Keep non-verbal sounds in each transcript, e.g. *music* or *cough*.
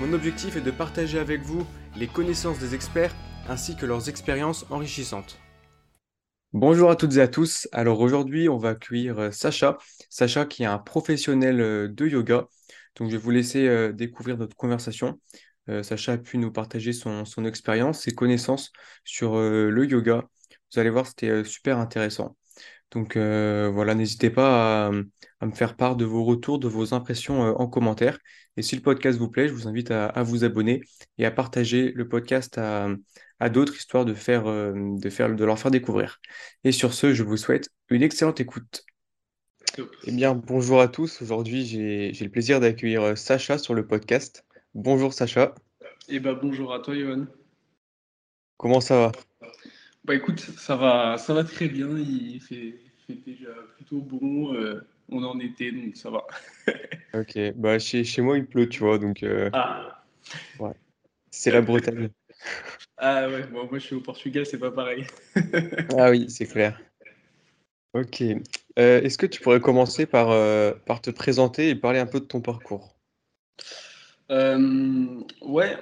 Mon objectif est de partager avec vous les connaissances des experts ainsi que leurs expériences enrichissantes. Bonjour à toutes et à tous. Alors aujourd'hui, on va accueillir euh, Sacha. Sacha qui est un professionnel euh, de yoga. Donc je vais vous laisser euh, découvrir notre conversation. Sacha a pu nous partager son, son expérience, ses connaissances sur le yoga. Vous allez voir, c'était super intéressant. Donc voilà, n'hésitez pas à, me faire part de vos retours, de vos impressions en commentaire. Et si le podcast vous plaît, je vous invite à, vous abonner et à partager le podcast à, d'autres, histoire de, faire, euh, de, faire, de leur faire découvrir. Et sur ce, je vous souhaite une excellente écoute. Eh bien, bonjour à tous. Aujourd'hui, j'ai le plaisir d'accueillir euh, Sacha sur le podcast. Bonjour Sacha. Eh ben, bonjour à toi, Yohan. Comment ça va? Bah écoute, ça va, ça va très bien. Il fait, déjà plutôt bon. Euh, on en était, donc ça va. *laughs* ok, bah chez, chez moi il pleut, tu vois, donc. Euh, ah. Ouais. C'est la Bretagne. *laughs* Ah ouais, bon, moi je suis au Portugal, c'est pas pareil. *laughs* ah oui, c'est clair. Ok. Euh, est-ce que tu pourrais commencer par, euh, par te présenter et parler un peu de ton parcours? Ouais,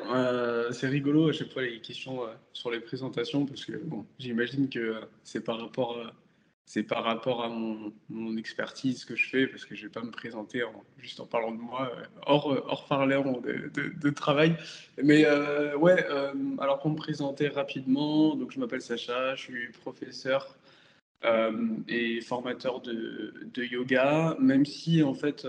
c'est rigolo à chaque fois les questions sur les présentations parce que bon, j'imagine que c'est par rapport c'est par rapport à mon, expertise que je fais, parce que je ne vais pas me présenter en, juste en parlant de moi, euh, hors, euh, hors de, travail. Mais euh, ouais, alors pour me présenter rapidement, donc je m'appelle Sacha, je suis professeur et formateur de, de, yoga, même si en fait,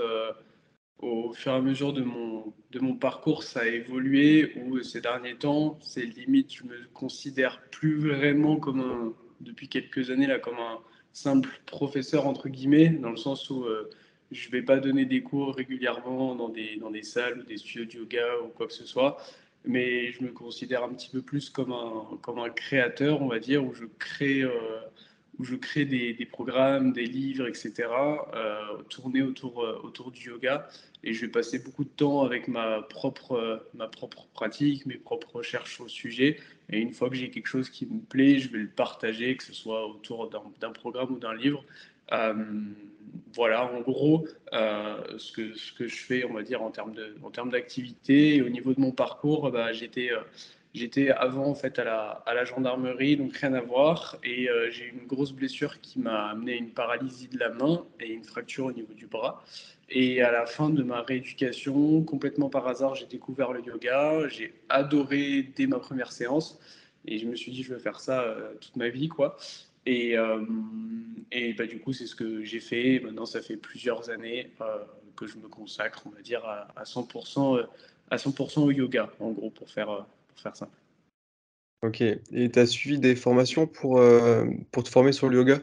au fur et à mesure de mon, de mon parcours, ça a évolué, où ces derniers temps, c'est limite, je me considère plus vraiment comme un, depuis quelques années là, comme un simple professeur, entre guillemets, dans le sens où euh, je ne vais pas donner des cours régulièrement dans des, dans des salles ou des studios de yoga ou quoi que ce soit, mais je me considère un petit peu plus comme un, comme un créateur, on va dire, où je crée, euh, où je crée des, des, programmes, des livres, etc., euh, tournés autour, euh, autour du yoga. Et je vais passer beaucoup de temps avec ma propre, ma propre pratique, mes propres recherches au sujet. Et une fois que j'ai quelque chose qui me plaît, je vais le partager, que ce soit autour d'un programme ou d'un livre. Euh, voilà, en gros, euh, ce, que, ce que je fais, on va dire, en termes d'activité. Au niveau de mon parcours, bah, j'étais J'étais avant en fait à la, à la, gendarmerie, donc rien à voir. Et euh, j'ai eu une grosse blessure qui m'a amené à une paralysie de la main et une fracture au niveau du bras. Et à la fin de ma rééducation, complètement par hasard, j'ai découvert le yoga. J'ai adoré dès ma première séance. Et je me suis dit, je veux faire ça euh, toute ma vie, quoi. Et, euh, et bah, du coup, c'est ce que j'ai fait. Maintenant, ça fait plusieurs années que je me consacre, on va dire, à, à 100%, à 100 au yoga, en gros, pour faire faire ça. Ok. Et tu as suivi des formations pour, euh, pour te former sur le yoga?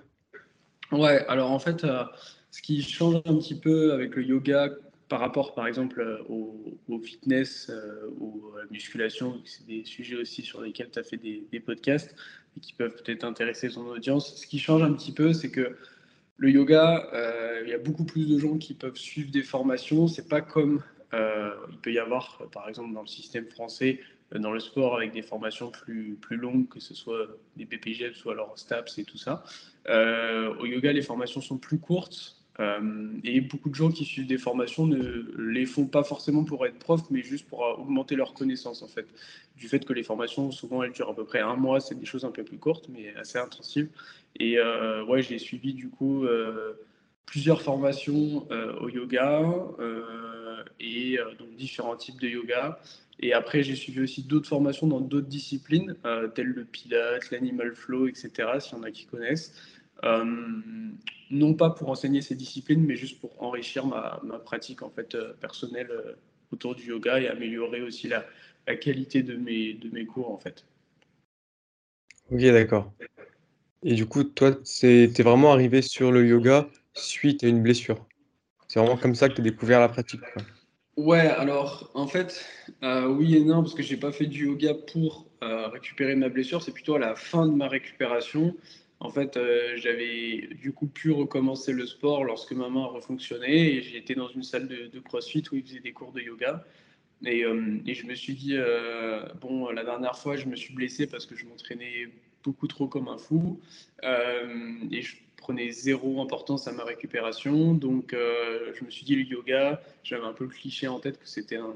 Ouais, alors en fait, euh, ce qui change un petit peu avec le yoga par rapport, par exemple, euh, au, fitness ou à la musculation, c'est des sujets aussi sur lesquels tu as fait des, des, podcasts et qui peuvent peut-être intéresser son audience. Ce qui change un petit peu, c'est que le yoga, il y a beaucoup plus de gens qui peuvent suivre des formations. C'est pas comme il peut y avoir, par exemple, dans le système français, dans le sport avec des formations plus, plus longues, que ce soit des BPGF, soit alors STAPS et tout ça. Euh, au yoga, les formations sont plus courtes. Euh, et beaucoup de gens qui suivent des formations ne les font pas forcément pour être prof, mais juste pour augmenter leurs connaissances en fait. Du fait que les formations, souvent, elles durent à peu près un mois, c'est des choses un peu plus courtes, mais assez intensives. Et euh, ouais, j'ai suivi du coup plusieurs formations au yoga et donc différents types de yoga. Et après, j'ai suivi aussi d'autres formations dans d'autres disciplines, euh, telles le Pilate, l'Animal Flow, etc., s'il y en a qui connaissent. Euh, non pas pour enseigner ces disciplines, mais juste pour enrichir ma, ma pratique en fait, euh, personnelle autour du yoga et améliorer aussi la, la, qualité de mes, de mes cours. En fait. Ok, d'accord. Et du coup, toi, tu es vraiment arrivé sur le yoga suite à une blessure. C'est vraiment comme ça que tu as découvert la pratique. Ouais, alors en fait, euh, oui et non, parce que j'ai pas fait du yoga pour euh, récupérer ma blessure, c'est plutôt à la fin de ma récupération. En fait, euh, j'avais du coup pu recommencer le sport lorsque ma main refonctionnait et j'étais dans une salle de, de CrossFit où ils faisaient des cours de yoga. Et, et je me suis dit, bon, la dernière fois, je me suis blessé parce que je m'entraînais beaucoup trop comme un fou et je prenais zéro importance à ma récupération. Donc, je me suis dit, le yoga, j'avais un peu le cliché en tête que c'était un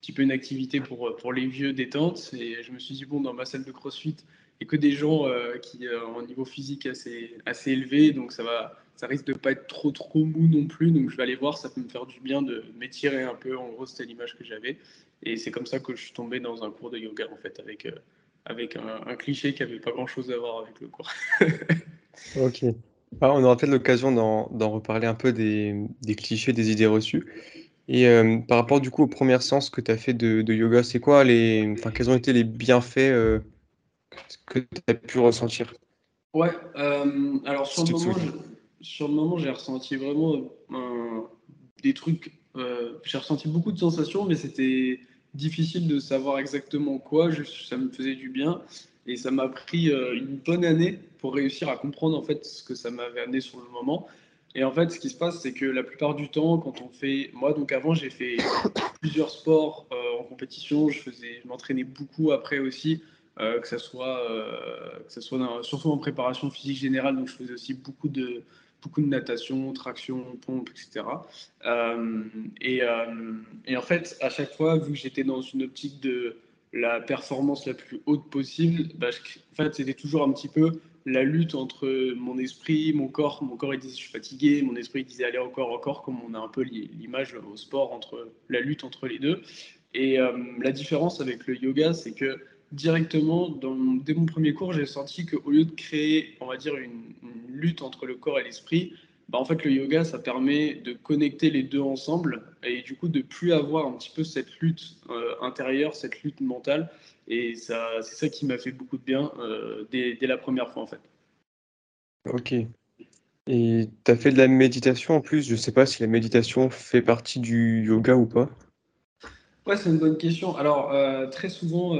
petit peu une activité pour, pour les vieux détente. Et je me suis dit, bon, dans ma salle de CrossFit, et que des gens euh, qui euh, ont un niveau physique assez, assez élevé, donc ça, va, ça risque de pas être trop trop mou non plus. Donc je vais aller voir, ça peut me faire du bien de m'étirer un peu. En gros, c'était l'image que j'avais. Et c'est comme ça que je suis tombé dans un cours de yoga, en fait, avec, euh, avec un, cliché qui avait pas grand chose à voir avec le cours. *laughs* ok. Ah, on aura peut-être l'occasion d'en reparler un peu des, des, clichés, des idées reçues. Et par rapport du coup aux premières séances que tu as fait de, de yoga, c'est quoi les, enfin, quels ont été les bienfaits que tu as pu ressentir? Ouais, euh, alors sur le, moment, sur le moment, j'ai ressenti vraiment des trucs. Euh, j'ai ressenti beaucoup de sensations, mais c'était difficile de savoir exactement quoi. ça me faisait du bien. Et ça m'a pris euh, une bonne année pour réussir à comprendre en fait ce que ça m'avait amené sur le moment. Et en fait, ce qui se passe, c'est que la plupart du temps, quand on fait, moi donc avant, j'ai fait *coughs* plusieurs sports en compétition. Je faisais, je m'entraînais beaucoup après aussi. Euh, que ce soit, euh, que ça soit surtout en préparation physique générale, donc je faisais aussi beaucoup de, beaucoup de natation, traction, pompe, etc. Euh, et, et, en fait, à chaque fois, vu que j'étais dans une optique de la performance la plus haute possible, bah, fait, c'était toujours un petit peu la lutte entre mon esprit, mon corps. Mon corps, il disait je suis fatigué, mon esprit il disait allez encore, encore, comme on a un peu l'image au sport entre la lutte entre les deux. Et la différence avec le yoga, c'est que directement, dès mon premier cours, j'ai senti qu'au lieu de créer, on va dire, une, lutte entre le corps et l'esprit, bah, en fait, le yoga, ça permet de connecter les deux ensemble et du coup de plus avoir un petit peu cette lutte euh, intérieure, cette lutte mentale. Et ça, c'est ça qui m'a fait beaucoup de bien euh, dès, dès, la première fois, en fait. Ok. Et tu as fait de la méditation en plus? Je ne sais pas si la méditation fait partie du yoga ou pas. Ouais, c'est une bonne question. Alors, euh, très souvent,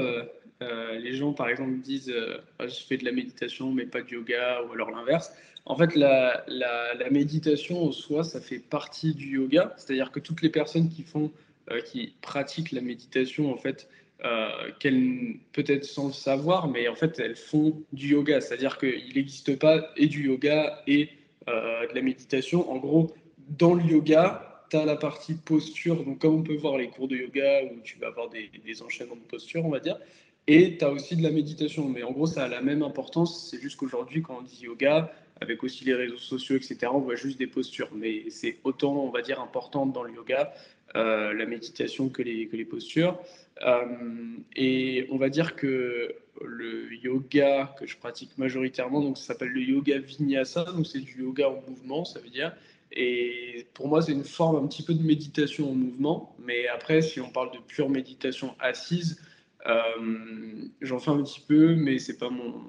euh, les gens, par exemple, disent euh, ah, je fais de la méditation, mais pas de yoga, ou alors l'inverse. En fait, la, méditation en soi, ça fait partie du yoga. C'est-à-dire que toutes les personnes qui font, euh, qui pratiquent la méditation, en fait, qu'elles peut-être sans le savoir, mais en fait, elles font du yoga. C'est-à-dire qu'il n'existe pas et du yoga et de la méditation. En gros, dans le yoga, tu as la partie posture, donc comme on peut voir les cours de yoga où tu vas avoir des, des enchaînements de posture, on va dire, et tu as aussi de la méditation. Mais en gros, ça a la même importance. C'est juste qu'aujourd'hui, quand on dit yoga, avec aussi les réseaux sociaux, etc., on voit juste des postures. Mais c'est autant, on va dire, importante dans le yoga, euh, la méditation que les, que les postures. Euh, et on va dire que le yoga que je pratique majoritairement, donc ça s'appelle le yoga vinyasa, donc c'est du yoga en mouvement, ça veut dire. Et pour moi, c'est une forme un petit peu de méditation en mouvement. Mais après, si on parle de pure méditation assise, euh, j'en fais un petit peu, mais c'est pas mon,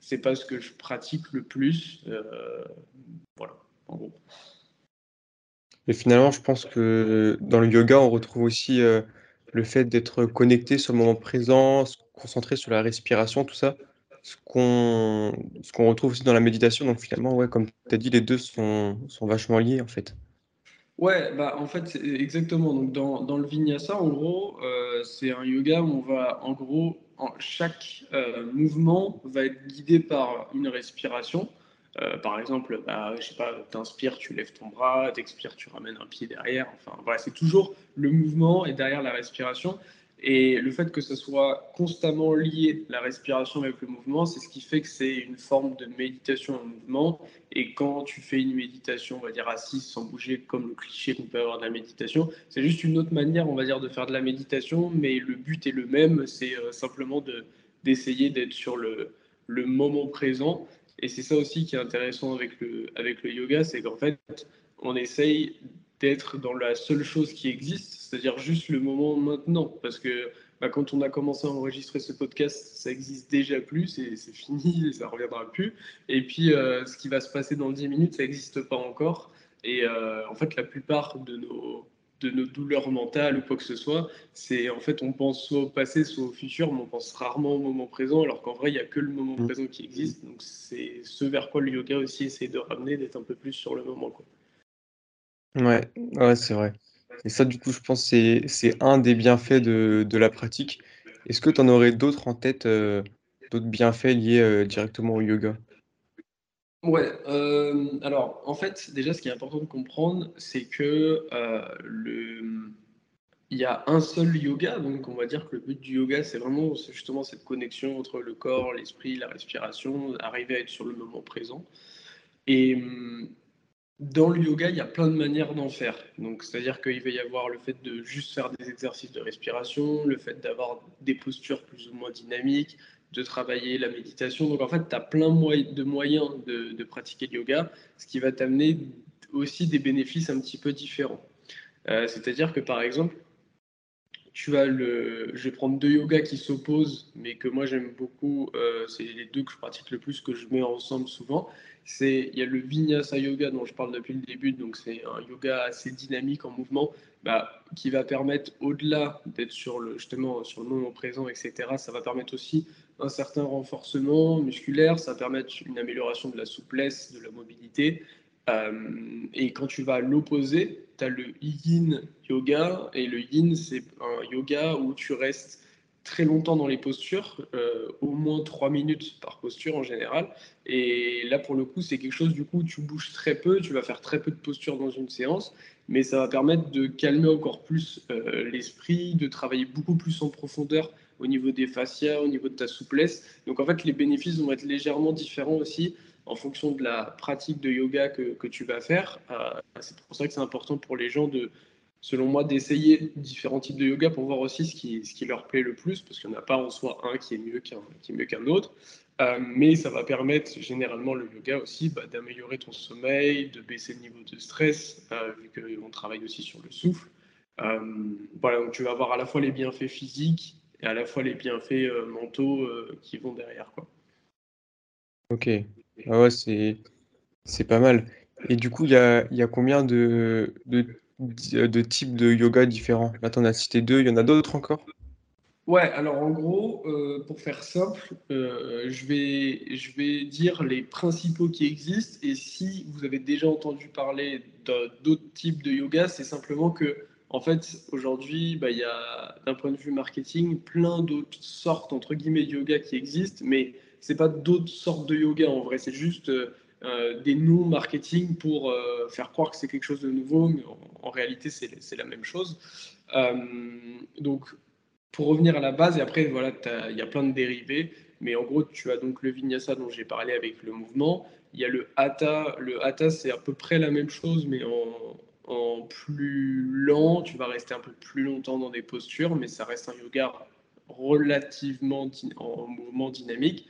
c'est pas ce que je pratique le plus. Euh, voilà, en gros. Et finalement, je pense que dans le yoga, on retrouve aussi euh, le fait d'être connecté sur le moment présent, se concentrer sur la respiration, tout ça. Ce qu'on ce qu'on retrouve aussi dans la méditation. Donc finalement, ouais, comme tu as dit, les deux sont, sont vachement liés en fait. Ouais, bah en fait, exactement. Donc dans, dans, le vinyasa, en gros, euh, c'est un yoga où on va, en gros, en, chaque euh, mouvement va être guidé par une respiration. Euh, par exemple, bah, je sais pas, t'inspires, tu lèves ton bras, t'expires, tu ramènes un pied derrière. Enfin, voilà, c'est toujours le mouvement et derrière la respiration. Et le fait que ce soit constamment lié, la respiration avec le mouvement, c'est ce qui fait que c'est une forme de méditation en mouvement. Et quand tu fais une méditation, on va dire assise, sans bouger, comme le cliché qu'on peut avoir de la méditation, c'est juste une autre manière, on va dire, de faire de la méditation, mais le but est le même, c'est euh, simplement d'essayer d'être sur le, le moment présent. Et c'est ça aussi qui est intéressant avec le, avec le yoga, c'est qu'en fait, on essaye d'être dans la seule chose qui existe, c'est-à-dire juste le moment maintenant. Parce que bah, quand on a commencé à enregistrer ce podcast, ça existe déjà plus, c'est fini, et ça reviendra plus. Et puis, euh, ce qui va se passer dans 10 minutes, ça n'existe pas encore. Et euh, en fait, la plupart de nos de nos douleurs mentales ou quoi que ce soit. C'est en fait, on pense soit au passé, soit au futur, mais on pense rarement au moment présent, alors qu'en vrai, il n'y a que le moment mm. présent qui existe. Donc, c'est ce vers quoi le yoga aussi essaie de ramener, d'être un peu plus sur le moment. Quoi. Ouais, ouais c'est vrai. Et ça, du coup, je pense que c'est un des bienfaits de, la pratique. Est-ce que tu en aurais d'autres en tête, euh, d'autres bienfaits liés euh, directement au yoga? Ouais, euh, alors en fait, déjà, ce qui est important de comprendre, c'est que il y a un seul yoga, donc on va dire que le but du yoga, c'est vraiment justement cette connexion entre le corps, l'esprit, la respiration, arriver à être sur le moment présent. Et hum, dans le yoga, il y a plein de manières d'en faire. Donc, c'est-à-dire qu'il va y avoir le fait de juste faire des exercices de respiration, le fait d'avoir des postures plus ou moins dynamiques, de travailler la méditation. Donc, en fait, tu as plein de moyens de, pratiquer le yoga, ce qui va t'amener aussi des bénéfices un petit peu différents. Euh, c'est-à-dire que, par exemple, tu as le, je vais prendre deux yogas qui s'opposent, mais que moi j'aime beaucoup. Euh, c'est les deux que je pratique le plus, que je mets ensemble souvent. C'est il y a le Vinyasa Yoga dont je parle depuis le début, donc c'est un yoga assez dynamique en mouvement, bah, qui va permettre au-delà d'être sur le justement sur le moment présent, etc. Ça va permettre aussi un certain renforcement musculaire, ça va permettre une amélioration de la souplesse, de la mobilité. Euh, et quand tu vas à l'opposé, tu as le yin yoga. Et le yin, c'est un yoga où tu restes très longtemps dans les postures, euh, au moins trois minutes par posture en général. Et là, pour le coup, c'est quelque chose, du coup, tu bouges très peu, tu vas faire très peu de postures dans une séance, mais ça va permettre de calmer encore plus euh, l'esprit, de travailler beaucoup plus en profondeur au niveau des fascias, au niveau de ta souplesse. Donc en fait, les bénéfices vont être légèrement différents aussi en fonction de la pratique de yoga que, que tu vas faire. Euh, c'est pour ça que c'est important pour les gens de, selon moi, d'essayer différents types de yoga pour voir aussi ce qui, ce qui leur plaît le plus, parce qu'il n'y en a pas en soi un qui est mieux qu'un qui mieux qu'un autre. Euh, mais ça va permettre généralement le yoga aussi bah, d'améliorer ton sommeil, de baisser le niveau de stress, euh, vu qu'on travaille aussi sur le souffle. voilà, donc tu vas avoir à la fois les bienfaits physiques et à la fois les bienfaits mentaux qui vont derrière. Quoi. Ok, ah ouais, c'est pas mal. Et du coup, il y a, y a combien de, de, de types de yoga différents? Là, tu en as cité deux, il y en a d'autres encore? Ouais, alors en gros, euh, pour faire simple, euh, je vais, je vais dire les principaux qui existent. Et si vous avez déjà entendu parler d'autres types de yoga, c'est simplement que, en fait, aujourd'hui, bah, il y a, d'un point de vue marketing, plein d'autres sortes, entre guillemets, de yoga qui existent, mais c'est pas d'autres sortes de yoga en vrai, c'est juste euh, euh, des noms marketing pour euh, faire croire que c'est quelque chose de nouveau, mais en, réalité c'est la même chose. donc pour revenir à la base, et après voilà, il y a plein de dérivés, mais en gros tu as donc le vinyasa dont j'ai parlé avec le mouvement, il y a le hatha, le hatha c'est à peu près la même chose, mais en, en plus lent, tu vas rester un peu plus longtemps dans des postures, mais ça reste un yoga relativement en mouvement dynamique.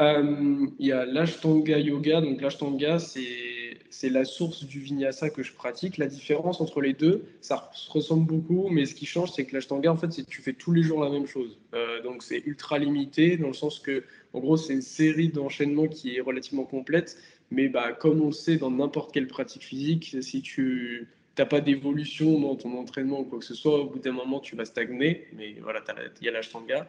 Euh, il y a l'Ashtanga Yoga. Donc l'Ashtanga, c'est la source du Vinyasa que je pratique. La différence entre les deux, ça se ressemble beaucoup, mais ce qui change, c'est que l'Ashtanga, en fait, c'est tu fais tous les jours la même chose. Euh, donc c'est ultra limité, dans le sens que, en gros, c'est une série d'enchaînements qui est relativement complète. Mais bah, comme on le sait dans n'importe quelle pratique physique, si tu n'as pas d'évolution dans ton entraînement ou quoi que ce soit, au bout d'un moment, tu vas stagner. Mais voilà, il y a l'ashtanga.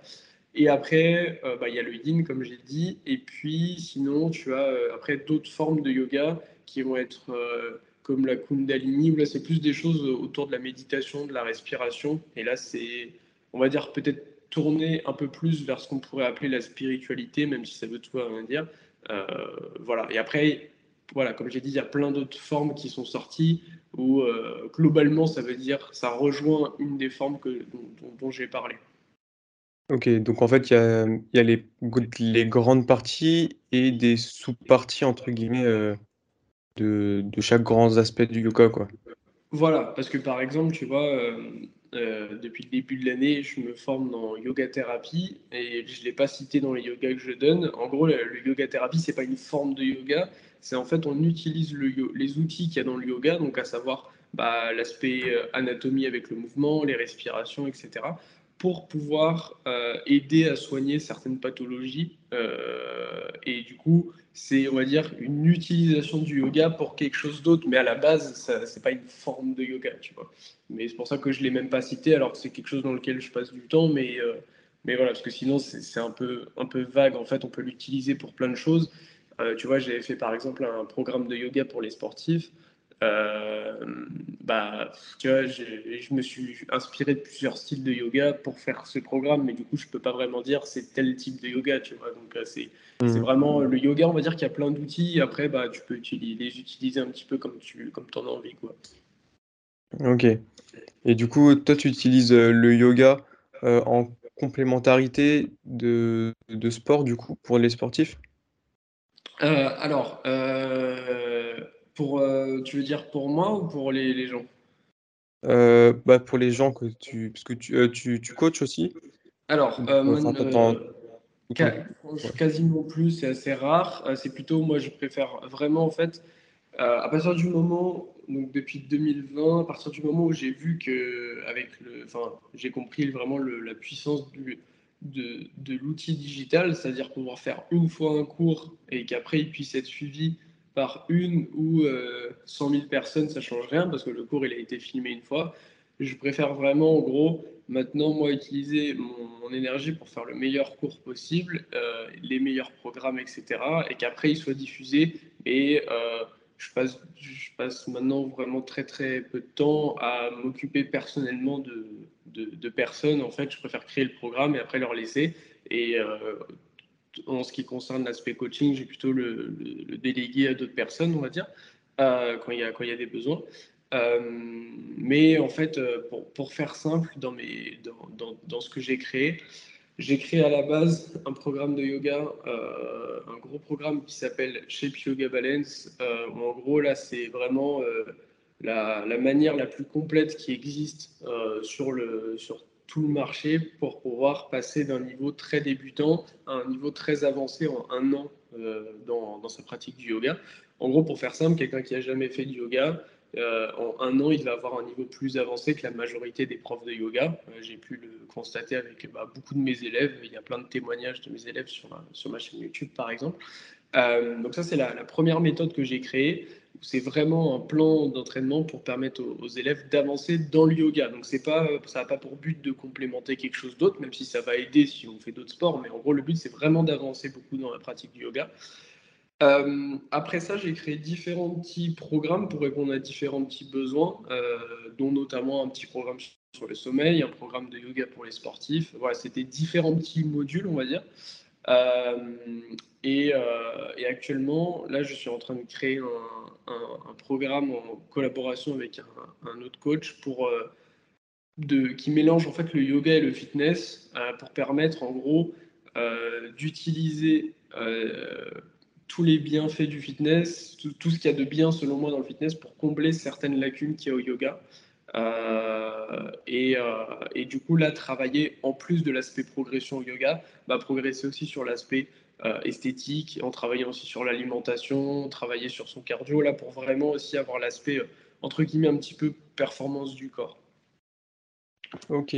Et après, euh, bah, il y a le yin, comme j'ai dit. Et puis, sinon, tu as euh, après d'autres formes de yoga qui vont être euh, comme la kundalini, où là, c'est plus des choses autour de la méditation, de la respiration. Et là, c'est, on va dire, peut-être tourner un peu plus vers ce qu'on pourrait appeler la spiritualité, même si ça veut tout rien dire. voilà. Et après, voilà, comme j'ai dit, il y a plein d'autres formes qui sont sorties où euh, globalement, ça veut dire ça rejoint une des formes que, dont, j'ai parlé. Ok, donc en fait, il y a, y a les, les, grandes parties et des sous-parties, entre guillemets, euh, de, de, chaque grand aspect du yoga, quoi. Voilà, parce que par exemple, tu vois, euh, depuis le début de l'année, je me forme dans yoga thérapie et je ne l'ai pas cité dans les yogas que je donne. En gros, le, le yoga thérapie, c'est pas une forme de yoga, c'est en fait on utilise les outils qu'il y a dans le yoga, donc à savoir bah, l'aspect euh, anatomie avec le mouvement, les respirations, etc., pour pouvoir euh, aider à soigner certaines pathologies. Euh, et du coup, c'est, on va dire, une utilisation du yoga pour quelque chose d'autre. Mais à la base, ce n'est pas une forme de yoga, tu vois. Mais c'est pour ça que je ne l'ai même pas cité, alors que c'est quelque chose dans lequel je passe du temps. Mais, mais voilà, parce que sinon, c'est un peu, un peu vague. En fait, on peut l'utiliser pour plein de choses. Tu vois, j'avais fait par exemple un programme de yoga pour les sportifs. Euh, bah, tu vois, je me suis inspiré de plusieurs styles de yoga pour faire ce programme, mais du coup, je peux pas vraiment dire c'est tel type de yoga, tu vois. Donc, euh, c'est mmh. vraiment le yoga, on va dire qu'il y a plein d'outils. Après, bah, tu peux utiliser, les utiliser un petit peu comme tu comme en as envie, quoi. Ok. Et du coup, toi, tu utilises euh, le yoga en complémentarité de, de, sport, du coup, pour les sportifs? Alors, pour, euh, tu veux dire pour moi ou pour les, les gens? Euh, bah, Pour les gens que tu. Parce que tu, euh, tu, tu coaches aussi? Alors, quasiment plus, c'est assez rare. c'est plutôt, moi, je préfère vraiment, en fait, à partir du moment, donc depuis 2020, à partir du moment où j'ai vu que, avec le. Enfin, j'ai compris vraiment la puissance du, de, l'outil digital, c'est-à-dire pouvoir faire une fois un cours et qu'après il puisse être suivi par une ou 100 euh, 000 personnes, ça change rien parce que le cours il a été filmé une fois. Je préfère vraiment, en gros, maintenant, moi, utiliser mon, énergie pour faire le meilleur cours possible, euh, les meilleurs programmes, etc. Et qu'après, il soit diffusé. Et euh, je, passe, je passe maintenant vraiment très, très peu de temps à m'occuper personnellement de, de, personnes. En fait, je préfère créer le programme et après leur laisser. Et en ce qui concerne l'aspect coaching, j'ai plutôt le, délégué à d'autres personnes, on va dire, euh, quand il y a quand il y a des besoins. Euh, mais en fait, euh, pour, pour, faire simple, dans, mes, dans, dans, dans ce que j'ai créé, j'ai créé à la base un programme de yoga, un gros programme qui s'appelle Shape Yoga Balance, où en gros, là, c'est vraiment la, la, manière la plus complète qui existe sur, le, sur tout le marché pour pouvoir passer d'un niveau très débutant à un niveau très avancé en un an euh, dans, dans, sa pratique du yoga. En gros, pour faire simple, quelqu'un qui a jamais fait de yoga, euh, en un an, il va avoir un niveau plus avancé que la majorité des profs de yoga. Euh, j'ai pu le constater avec bah, beaucoup de mes élèves. Il y a plein de témoignages de mes élèves sur, ma chaîne YouTube, par exemple. donc ça, c'est la, première méthode que j'ai créée c'est vraiment un plan d'entraînement pour permettre aux, élèves d'avancer dans le yoga. Donc pas, ça n'a pas pour but de complémenter quelque chose d'autre, même si ça va aider si on fait d'autres sports. Mais en gros, le but c'est vraiment d'avancer beaucoup dans la pratique du yoga. Euh, après ça, j'ai créé différents petits programmes pour répondre à différents petits besoins, euh, dont notamment un petit programme sur le sommeil, un programme de yoga pour les sportifs. Voilà, c'était différents petits modules, on va dire. Euh, et, actuellement, là, je suis en train de créer un, programme en collaboration avec un, autre coach pour, qui mélange en fait le yoga et le fitness pour permettre en gros d'utiliser tous les bienfaits du fitness, tout, ce qu'il y a de bien selon moi dans le fitness pour combler certaines lacunes qu'il y a au yoga. et, et, du coup, là, travailler en plus de l'aspect progression au yoga, bah, progresser aussi sur l'aspect euh, esthétique, en travaillant aussi sur l'alimentation, travailler sur son cardio, là, pour vraiment aussi avoir l'aspect, euh, entre guillemets, un petit peu performance du corps. Ok,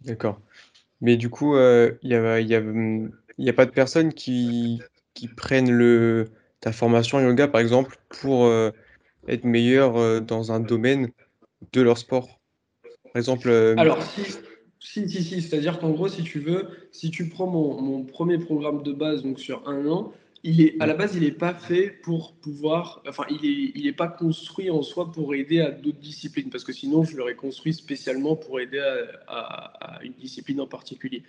d'accord. Mais du coup, euh, il n'y a, y a, pas de personnes qui, qui prennent le, ta formation yoga, par exemple, pour être meilleur dans un domaine de leur sport? Par exemple. Alors, si, si, si, si. C'est-à-dire qu'en gros, si tu veux, si tu prends mon, premier programme de base, donc sur un an, il est, à la base, il n'est pas fait pour pouvoir. Enfin, il n'est il est pas construit en soi pour aider à d'autres disciplines, parce que sinon, je l'aurais construit spécialement pour aider à, une discipline en particulier.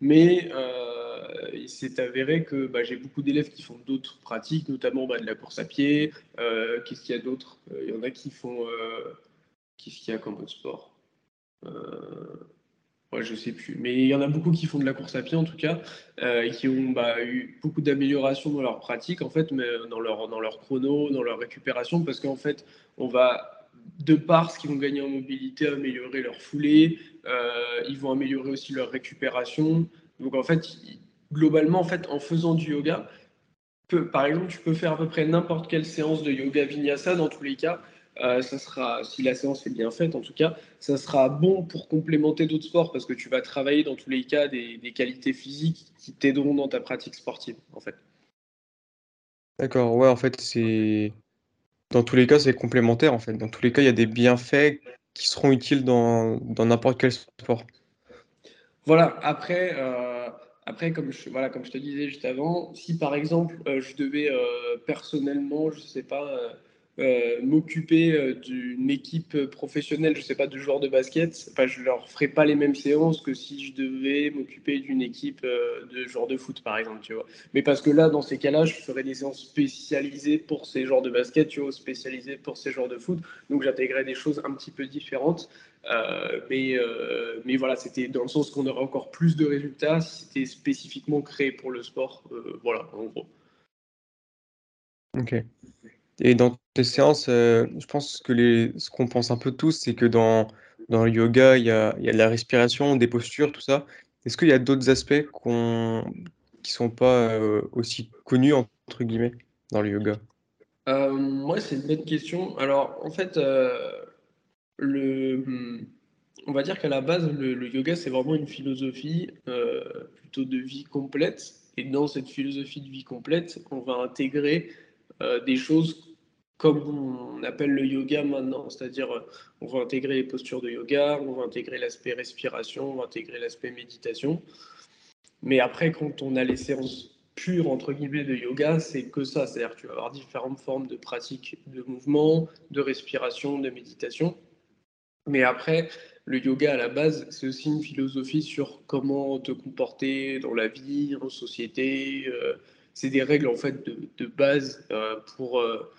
Mais euh, il s'est avéré que bah, j'ai beaucoup d'élèves qui font d'autres pratiques, notamment bah, de la course à pied. Euh, qu'est-ce qu'il y a d'autre? Euh, Il y en a qui font. Qu'est-ce qu'il y a comme autre sport? Je sais plus. Mais il y en a beaucoup qui font de la course à pied en tout cas, et qui ont bah, eu beaucoup d'améliorations dans leur pratique, en fait, dans leur, dans leur chrono, dans leur récupération, parce qu'en fait, on va, de par ce qu'ils vont gagner en mobilité, améliorer leur foulée, euh, ils vont améliorer aussi leur récupération. Donc en fait, globalement, en fait, en faisant du yoga, par exemple, tu peux faire à peu près n'importe quelle séance de yoga vinyasa, dans tous les cas, ça sera, si la séance est bien faite en tout cas, ça sera bon pour complémenter d'autres sports parce que tu vas travailler dans tous les cas des, des qualités physiques qui t'aideront dans ta pratique sportive en fait. D'accord, ouais, en fait, c'est dans tous les cas, c'est complémentaire, en fait. Dans tous les cas, il y a des bienfaits qui seront utiles dans n'importe quel sport. Voilà, après, euh, après comme, je, voilà, comme je te disais juste avant, si par exemple euh, je devais euh, personnellement, je sais pas, euh, m'occuper euh, d'une équipe professionnelle, je sais pas, de joueurs de basket, enfin, je leur ferai pas les mêmes séances que si je devais m'occuper d'une équipe euh, de joueurs de foot, par exemple, tu vois. Mais parce que là, dans ces cas-là, je ferais des séances spécialisées pour ces joueurs de basket, tu vois, spécialisées pour ces joueurs de foot. Donc, j'intégrais des choses un petit peu différentes. Mais, mais voilà, c'était dans le sens qu'on aurait encore plus de résultats si c'était spécifiquement créé pour le sport. voilà, en gros. Ok. Et dans tes séances, euh, je pense que ce qu'on pense un peu tous, c'est que dans dans le yoga, il y a y a de la respiration, des postures, tout ça. Est-ce qu'il y a d'autres aspects qui sont pas, heu, aussi «connus» entre guillemets dans le yoga? Euh, moi, c'est une bonne question. Alors, en fait, euh, le, hmm, on va dire qu'à la base, le, yoga, c'est vraiment une philosophie euh, plutôt de vie complète. Et dans cette philosophie de vie complète, on va intégrer euh, des choses comme on appelle le yoga maintenant, c'est-à-dire euh, on va intégrer les postures de yoga, on va intégrer l'aspect respiration, on va intégrer l'aspect méditation. Mais après, quand on a les séances pures entre guillemets de yoga, c'est que ça, c'est-à-dire tu vas avoir différentes formes de pratiques de mouvement, de respiration, de méditation. Mais après, le yoga à la base, c'est aussi une philosophie sur comment te comporter dans la vie, en société. Euh, c'est des règles en fait de, de base euh, pour, euh,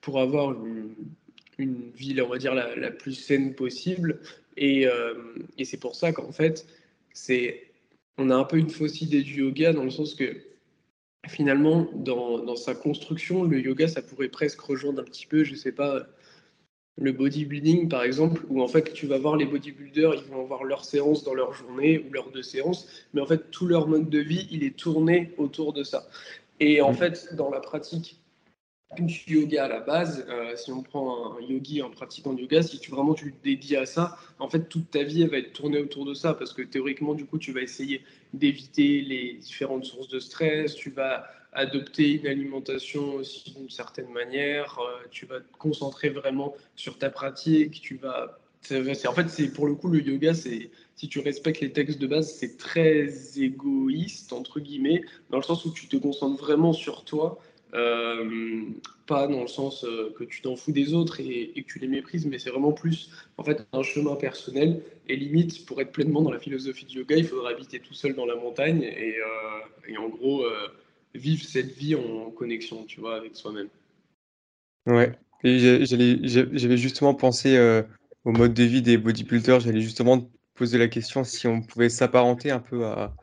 pour avoir une, une, vie, on va dire, la, la plus saine possible. Et, euh, et c'est pour ça qu'en fait, c'est, on a un peu une fausse idée du yoga dans le sens que finalement, dans, dans sa construction, le yoga, ça pourrait presque rejoindre un petit peu, je sais pas, le bodybuilding par exemple, où en fait tu vas voir les bodybuilders, ils vont avoir leur séance dans leur journée ou leurs deux séances, mais en fait tout leur mode de vie, il est tourné autour de ça. Et en fait, dans la pratique du yoga à la base, euh, si on prend un yogi, un pratiquant de yoga, si tu vraiment tu te dédies à ça, en fait toute ta vie elle va être tournée autour de ça parce que théoriquement du coup tu vas essayer d'éviter les différentes sources de stress, tu vas adopter une alimentation aussi d'une certaine manière, euh, tu vas te concentrer vraiment sur ta pratique, tu vas en fait, pour le coup le yoga, si tu respectes les textes de base, c'est très égoïste entre guillemets, dans le sens où tu te concentres vraiment sur toi euh, pas dans le sens euh, que tu t'en fous des autres et, que tu les méprises, mais c'est vraiment plus en fait un chemin personnel. Et limite, pour être pleinement dans la philosophie du yoga, il faudra habiter tout seul dans la montagne et, en gros vivre cette vie en connexion, tu vois, avec soi-même. Ouais. J'avais justement pensé euh, au mode de vie des bodybuilders. J'allais justement poser la question si on pouvait s'apparenter un peu à,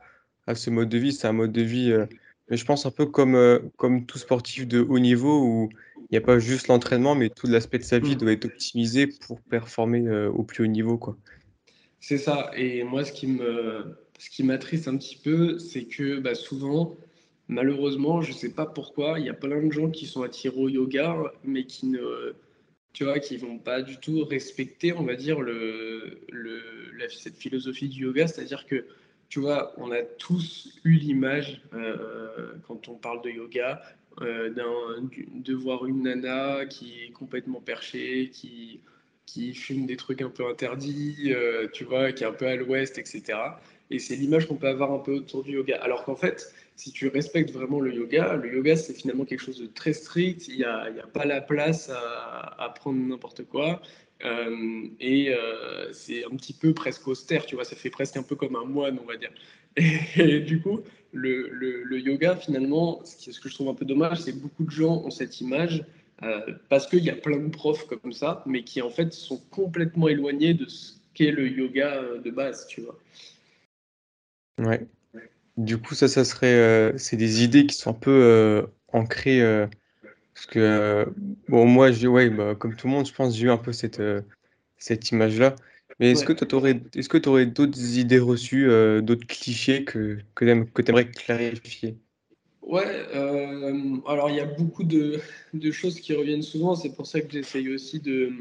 à ce mode de vie. C'est un mode de vie euh, mais je pense un peu comme, heu, comme tout sportif de haut niveau où il y a pas juste l'entraînement, mais tout l'aspect de sa vie Mmh. doit être optimisé pour performer, au plus haut niveau, quoi. C'est ça. Et moi, ce qui me, ce qui m'attriste un petit peu, c'est que bah, souvent, malheureusement, je sais pas pourquoi, il y a plein de gens qui sont attirés au yoga, mais qui ne, tu vois, qui vont pas du tout respecter, on va dire, le, cette philosophie du yoga. C'est-à-dire que, tu vois, on a tous eu l'image, euh, quand on parle de yoga, euh, de voir une nana qui est complètement perchée, qui, qui fume des trucs un peu interdits, euh, tu vois, qui est un peu à l'ouest, etc. Et c'est l'image qu'on peut avoir un peu autour du yoga. Alors qu'en fait, si tu respectes vraiment le yoga, le yoga, c'est finalement quelque chose de très strict. Il n'y a, pas la place à, prendre n'importe quoi. Euh, et euh, c'est un petit peu presque austère, tu vois. Ça fait presque un peu comme un moine, on va dire. *laughs* Et, du coup, le, yoga, finalement, ce, que je trouve un peu dommage, c'est que beaucoup de gens ont cette image euh, parce qu'il y a plein de profs comme ça, mais qui en fait sont complètement éloignés de ce qu'est le yoga de base, tu vois. Ouais. Du coup, ça, ça serait, heu, c'est des idées qui sont un peu, heu, ancrées, heu, parce que, bon, moi, j'ai ouais, bah, comme tout le monde, je pense, j'ai eu un peu cette, cette image-là. Mais est-ce que Ouais. tu aurais est-ce que tu aurais d'autres idées reçues, d'autres clichés que que tu aimerais clarifier? Ouais, alors il y a beaucoup de, de, choses qui reviennent souvent, c'est pour ça que j'essaye aussi de,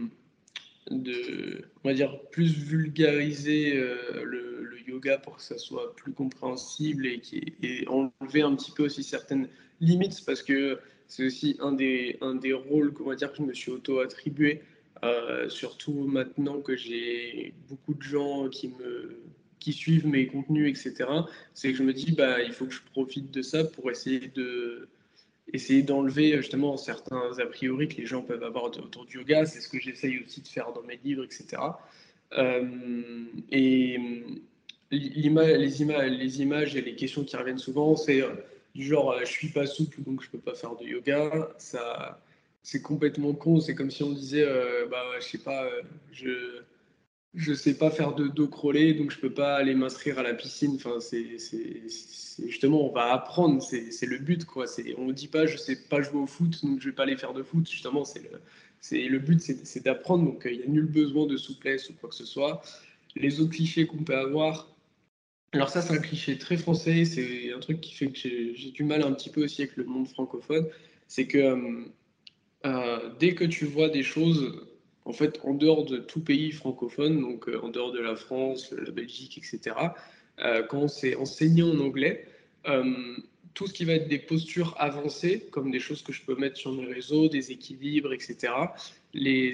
de, on va dire, plus vulgariser le, le, yoga pour que ça soit plus compréhensible et, et enlever un petit peu aussi certaines limites, parce que c'est aussi un des, un des rôles qu'on va dire, que je me suis auto-attribué, euh, surtout maintenant que j'ai beaucoup de gens qui, me, qui suivent mes contenus, etc. C'est que je me dis, bah, il faut que je profite de ça pour essayer de essayer d'enlever justement certains a priori que les gens peuvent avoir autour du yoga. C'est ce que j'essaye aussi de faire dans mes livres, etc. Euh, et les, les images et les questions qui reviennent souvent, c'est du genre euh, je suis pas souple donc je peux pas faire de yoga. Ça, c'est complètement con. C'est comme si on disait euh, bah je sais pas, euh, je je sais pas faire de dos crawlé donc je peux pas aller m'inscrire à la piscine. Enfin c'est justement on va apprendre. C'est le but quoi. On dit pas je sais pas jouer au foot donc je vais pas aller faire de foot. Justement c'est le le but c'est d'apprendre donc il y a nul besoin de souplesse ou quoi que ce soit. Les autres clichés qu'on peut avoir alors ça, c'est un cliché très français, c'est un truc qui fait que j'ai du mal un petit peu aussi avec le monde francophone, c'est que euh, euh, dès que tu vois des choses, en fait, en dehors de tout pays francophone, donc euh, en dehors de la France, la Belgique, etc., quand c'est enseigné en anglais, tout ce qui va être des postures avancées, comme des choses que je peux mettre sur mes réseaux, des équilibres, etc.,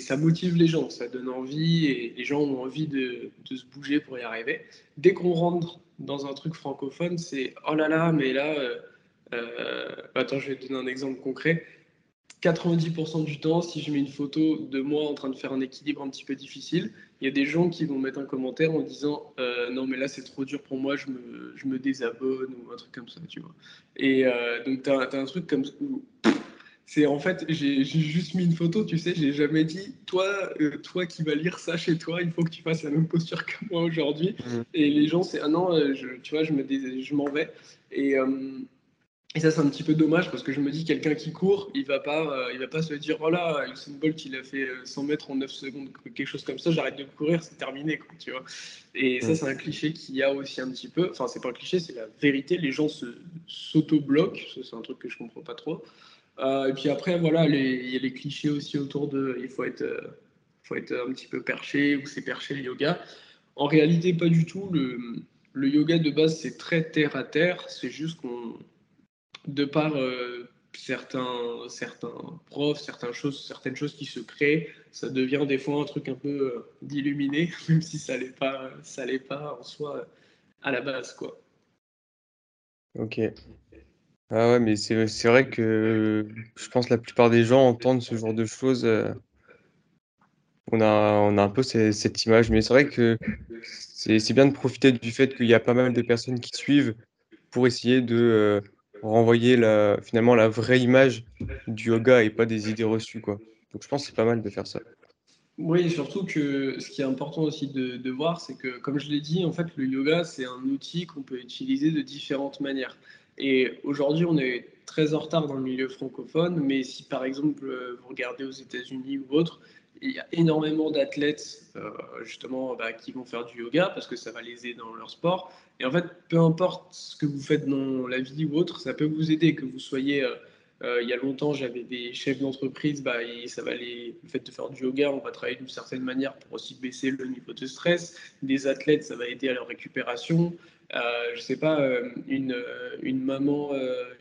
ça motive les gens, ça donne envie et les gens ont envie de, se bouger pour y arriver. Dès qu'on rentre dans un truc francophone, c'est oh là là, mais là, euh, euh, attends, je vais te donner un exemple concret. 90% du temps, si je mets une photo de moi en train de faire un équilibre un petit peu difficile, il y a des gens qui vont mettre un commentaire en disant euh, non mais là c'est trop dur pour moi, je me, je me, désabonne ou un truc comme ça, tu vois. Et donc tu as, as, un truc comme c'est en fait, j'ai juste mis une photo, tu sais, j'ai jamais dit, toi, euh, toi qui vas lire ça chez toi, il faut que tu fasses la même posture que moi aujourd'hui. Mmh. Et les gens, c'est, ah non, euh, je, tu vois, je me je m'en vais. Et, euh, et ça, c'est un petit peu dommage parce que je me dis, quelqu'un qui court, il va pas, il va pas se dire, voilà, oh Usain Bolt, il a fait 100 mètres en 9 secondes, quelque chose comme ça, j'arrête de courir, c'est terminé, quoi, tu vois. Et ça, mmh. c'est un cliché qu'il y a aussi un petit peu. Enfin, c'est pas un cliché, c'est la vérité. Les gens s'auto-bloquent. C'est un truc que je comprends pas trop. Euh, et puis après, voilà, il y a les clichés aussi autour de il faut être, euh, faut être un petit peu perché ou c'est perché le yoga. En réalité, pas du tout. Le, le yoga de base, c'est très terre à terre. C'est juste qu'on, de par euh, certains, certains profs, certaines choses, certaines choses qui se créent, ça devient des fois un truc un peu d'illuminé, *laughs* même si ça l'est pas, ça l'est pas en soi à la base, quoi. Ok. Ah ouais, mais c'est c'est vrai que je pense que la plupart des gens entendent ce genre de choses, euh, on a on a un peu cette image, mais c'est vrai que c'est bien de profiter du fait qu'il y a pas mal de personnes qui suivent pour essayer de, euh, renvoyer la finalement la vraie image du yoga et pas des idées reçues, quoi. Donc je pense que c'est pas mal de faire ça. Oui, surtout que ce qui est important aussi de de voir, c'est que comme je l'ai dit, en fait, le yoga, c'est un outil qu'on peut utiliser de différentes manières. Et aujourd'hui, on est très en retard dans le milieu francophone, mais si par exemple euh, vous regardez aux États-Unis ou autre, il y a énormément d'athlètes euh, justement bah, qui vont faire du yoga parce que ça va les aider dans leur sport. Et en fait, peu importe ce que vous faites dans la vie ou autre, ça peut vous aider, que vous soyez... Euh, il y a longtemps, j'avais des chefs d'entreprise, bah, ça va les, le fait de faire du yoga, on va travailler d'une certaine manière pour aussi baisser le niveau de stress. Des athlètes, ça va aider à leur récupération. Je euh, je sais pas, euh, une, euh, une maman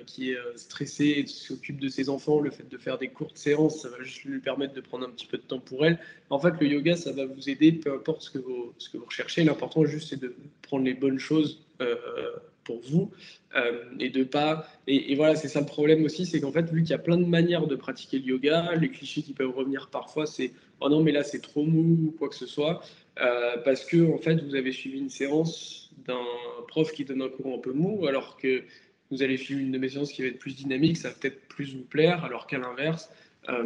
qui est stressée et s'occupe de ses enfants, le fait de faire des courtes séances, ça va juste lui permettre de prendre un petit peu de temps pour elle. En fait, le yoga, ça va vous aider, peu importe ce que vous, ce que vous recherchez. L'important, juste, c'est de prendre les bonnes choses pour vous et de pas. Et, voilà, c'est ça le problème aussi, c'est qu'en fait, vu qu'il y a plein de manières de pratiquer le yoga, les clichés qui peuvent revenir parfois, c'est oh non, mais là, c'est trop mou ou quoi que ce soit, parce que en fait, vous avez suivi une séance d'un prof qui donne un cours un peu mou, alors que vous allez suivre une de mes séances qui va être plus dynamique, ça va peut-être plus vous plaire, alors qu'à l'inverse, euh,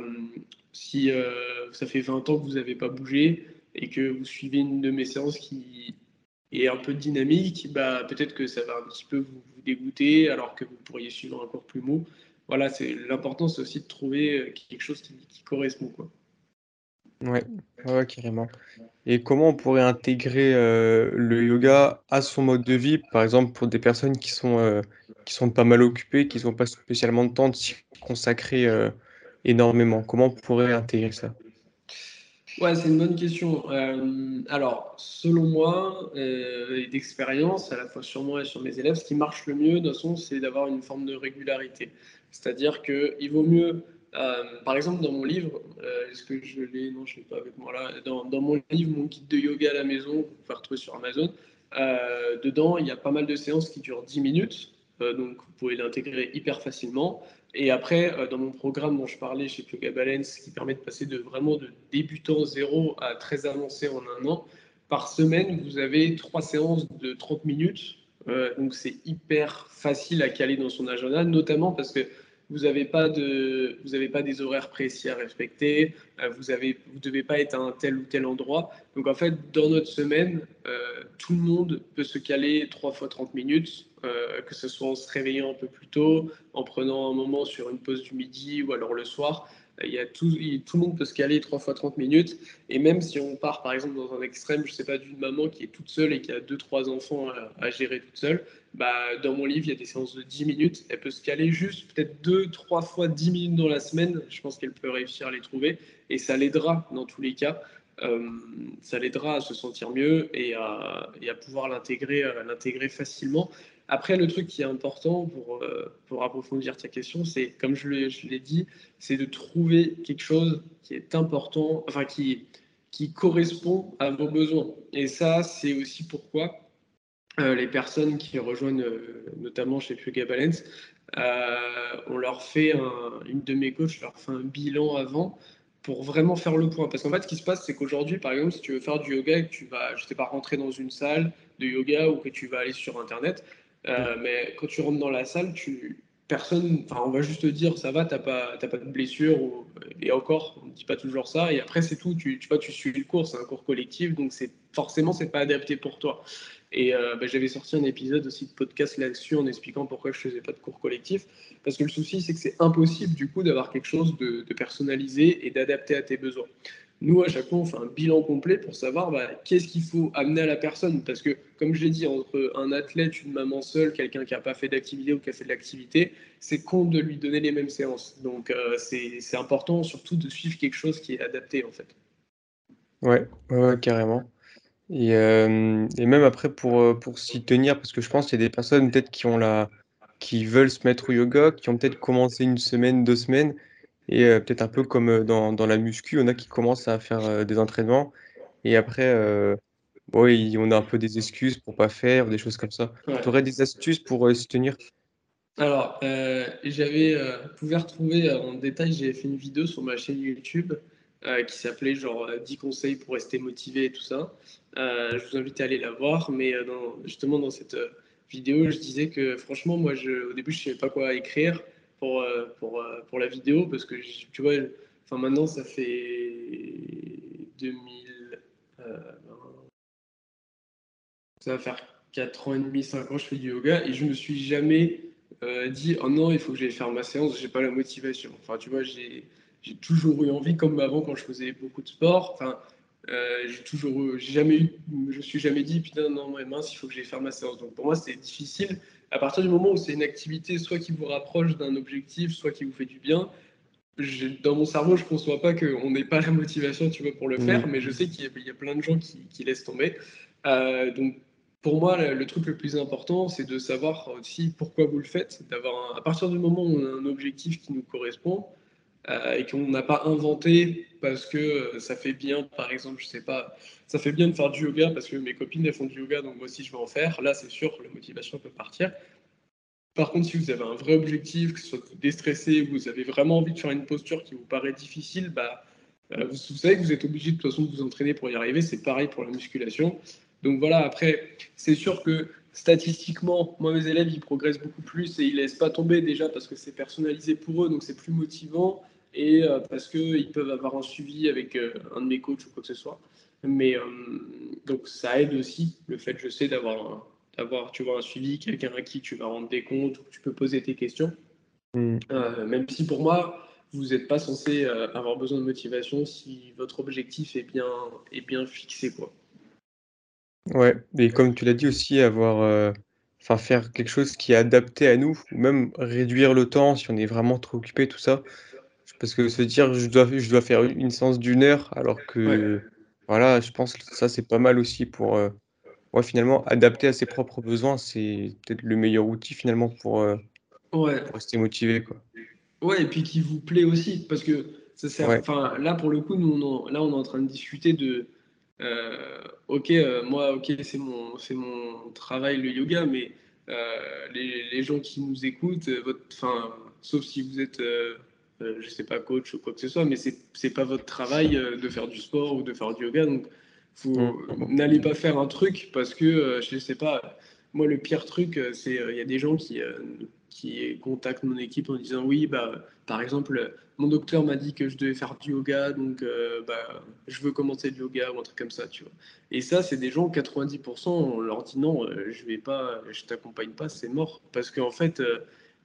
si euh, ça fait 20 ans que vous n'avez pas bougé et que vous suivez une de mes séances qui est un peu dynamique, bah, peut-être que ça va un petit peu vous, dégoûter, alors que vous pourriez suivre un cours plus mou. Voilà, c'est l'important, c'est aussi de trouver quelque chose qui, qui correspond. Quoi. Ouais, ouais, carrément. Et comment on pourrait intégrer, euh, le yoga à son mode de vie? Par exemple, pour des personnes qui sont, euh, qui sont pas mal occupés, qui n'ont pas spécialement de temps de s'y consacrer énormément? Comment on pourrait intégrer ça? Ouais, c'est une bonne question. alors, selon moi, et d'expérience, à la fois sur moi et sur mes élèves, ce qui marche le mieux, de toute façon, c'est d'avoir une forme de régularité. C'est-à-dire qu'il vaut mieux euh, par exemple, dans mon livre, euh, est-ce que je l'ai? Non, je ne l'ai pas avec moi là. Dans, mon livre, mon guide de yoga à la maison, vous pouvez retrouver sur Amazon, euh, dedans, il y a pas mal de séances qui durent 10 minutes. donc, vous pouvez l'intégrer hyper facilement. Et après, dans mon programme dont je parlais chez Yoga Balance, qui permet de passer de vraiment de débutant zéro à très avancé en un an, par semaine, vous avez trois séances de 30 minutes. donc, c'est hyper facile à caler dans son agenda, notamment parce que vous n'avez pas, de, vous pas des horaires précis à respecter, euh, vous ne devez pas être à un tel ou tel endroit. Donc en fait, dans notre semaine, euh, tout le monde peut se caler 3 fois 30 minutes, euh, que ce soit en se réveillant un peu plus tôt, en prenant un moment sur une pause du midi ou alors le soir. Il y a tout, tout le monde peut se caler 3 fois 30 minutes. Et même si on part par exemple dans un extrême, je ne sais pas, d'une maman qui est toute seule et qui a 2-3 enfants à, gérer toute seule, bah, dans mon livre, il y a des séances de 10 minutes. Elle peut se caler juste peut-être 2-3 fois 10 minutes dans la semaine. Je pense qu'elle peut réussir à les trouver. Et ça l'aidera dans tous les cas. Euh, ça l'aidera à se sentir mieux et à, et à pouvoir l'intégrer, l'intégrer facilement. Après, le truc qui est important pour, euh, approfondir ta question, c'est, comme je l'ai dit, c'est de trouver quelque chose qui est important, enfin qui, qui correspond à vos besoins. Et ça, c'est aussi pourquoi euh, les personnes qui rejoignent euh, notamment chez Puga Balance, on leur fait une de mes coachs leur fait un bilan avant pour vraiment faire le point. Parce qu'en fait, ce qui se passe, c'est qu'aujourd'hui, par exemple, si tu veux faire du yoga et que tu vas, je sais pas, rentrer dans une salle de yoga ou que tu vas aller sur Internet, euh, mais quand tu rentres dans la salle, tu, personne, enfin, on va juste te dire ça va, t'as pas, pas de blessure, ou, et encore, on ne dit pas toujours ça, et après c'est tout, tu, tu vois, tu suis le cours, c'est un cours collectif, donc c'est forcément c'est pas adapté pour toi. Et euh, bah, j'avais sorti un épisode aussi de podcast là-dessus en expliquant pourquoi je faisais pas de cours collectif, parce que le souci c'est que c'est impossible du coup d'avoir quelque chose de, de personnalisé et d'adapté à tes besoins. Nous, à chaque fois, on fait un bilan complet pour savoir bah, qu'est-ce qu'il faut amener à la personne. Parce que, comme je l'ai dit, entre un athlète, une maman seule, quelqu'un qui n'a pas fait d'activité ou qui a fait de l'activité, c'est con de lui donner les mêmes séances. Donc, euh, c'est important surtout de suivre quelque chose qui est adapté, en fait. Ouais, carrément. Et, euh, et, même après, pour, euh, pour s'y tenir, parce que je pense qu'il y a des personnes peut-être qui, qui veulent se mettre au yoga, qui ont peut-être commencé une semaine, deux semaines, et peut-être un peu comme dans, dans, la muscu, on a qui commencent à faire des entraînements et après, oui, on a un peu des excuses pour pas faire, des choses comme ça. Tu aurais des astuces pour s'y tenir? Alors, j'avais, vous pouvez retrouver en détail, j'ai fait une vidéo sur ma chaîne YouTube qui s'appelait genre 10 conseils pour rester motivé et tout ça. je vous invite à aller la voir, mais dans, justement dans cette vidéo, je disais que franchement, moi, je, au début, je ne savais pas quoi écrire pour, euh, pour, euh, pour la vidéo parce que tu vois, enfin maintenant ça fait 2000. Euh, ça va faire 4 ans et demi, 5 ans je fais du yoga et je me suis jamais dit oh non, il faut que j'aille faire ma séance, j'ai pas la motivation. Enfin, tu vois, j'ai toujours eu envie, comme avant quand je faisais beaucoup de sport. Enfin, j'ai toujours, j'ai jamais eu, je me suis jamais dit putain non, mince, il faut que j'aille faire ma séance. Donc pour moi, c'est difficile à partir du moment où c'est une activité soit qui vous rapproche d'un objectif, soit qui vous fait du bien, dans mon cerveau, je ne conçois pas qu'on n'ait pas la motivation tu vois, pour le faire, mais je sais qu'il y, a plein de gens qui, laissent tomber. Euh, donc, pour moi, le, truc le plus important, c'est de savoir aussi pourquoi vous le faites, d'avoir à partir du moment où on a un objectif qui nous correspond euh, et qu'on n'a pas inventé parce que euh, ça fait bien, par exemple, je sais pas, ça fait bien de faire du yoga parce que mes copines elles font du yoga, donc moi aussi je vais en faire. Là, c'est sûr, la motivation peut partir. Par contre, si vous avez un vrai objectif, que ce soit vous déstresser, vous avez vraiment envie de faire une posture qui vous paraît difficile, bah, euh, vous, savez que vous êtes obligé de toute façon de vous entraîner pour y arriver. C'est pareil pour la musculation. Donc voilà, après, c'est sûr que statistiquement, moi, mes élèves, ils progressent beaucoup plus et ils laissent pas tomber déjà parce que c'est personnalisé pour eux, donc c'est plus motivant et euh, parce qu'ils peuvent avoir un suivi avec euh, un de mes coachs ou quoi que ce soit. Mais euh, donc ça aide aussi le fait, je sais, d'avoir d'avoir tu vois un suivi, quelqu'un à qui tu vas rendre des comptes ou tu peux poser tes questions. Mm. même si pour moi, vous n'êtes pas censé avoir besoin de motivation si votre objectif est bien, est bien fixé. Quoi. Ouais, et comme tu l'as dit aussi, avoir enfin, faire quelque chose qui est adapté à nous ou même réduire le temps si on est vraiment trop occupé, tout ça. Parce que se dire: «Je dois je dois faire une séance d'1 heure», alors Ouais. que voilà, je pense que ça, c'est pas mal aussi pour, ouais, finalement, adapter à ses propres besoins, c'est peut-être le meilleur outil finalement pour, Ouais. pour rester motivé, quoi. Ouais et puis qui vous plaît aussi parce que ça sert enfin, là, pour le coup, nous, on en là, on est en train de discuter de, heu, OK, moi, OK, c'est mon c'est mon travail, le yoga, mais les les gens qui nous écoutent, votre enfin, sauf si vous êtes, heu, je sais pas, coach ou quoi que ce soit, mais c'est c'est pas votre travail, heu, de faire du sport ou de faire du yoga, donc Mmh. faut n'allez pas faire un truc parce que, heu, je sais pas, moi, le pire truc, c'est, il y a des gens qui, qui contactent mon équipe en disant: «Oui, bah, par exemple, mon docteur m'a dit que je devais faire du yoga, donc bah, je veux commencer le yoga» ou un truc comme ça, tu vois? Et ça, c'est des gens, 90% on leur dit: «Non, je vais pas, je t'accompagne pas, c'est mort». Parce qu'en fait,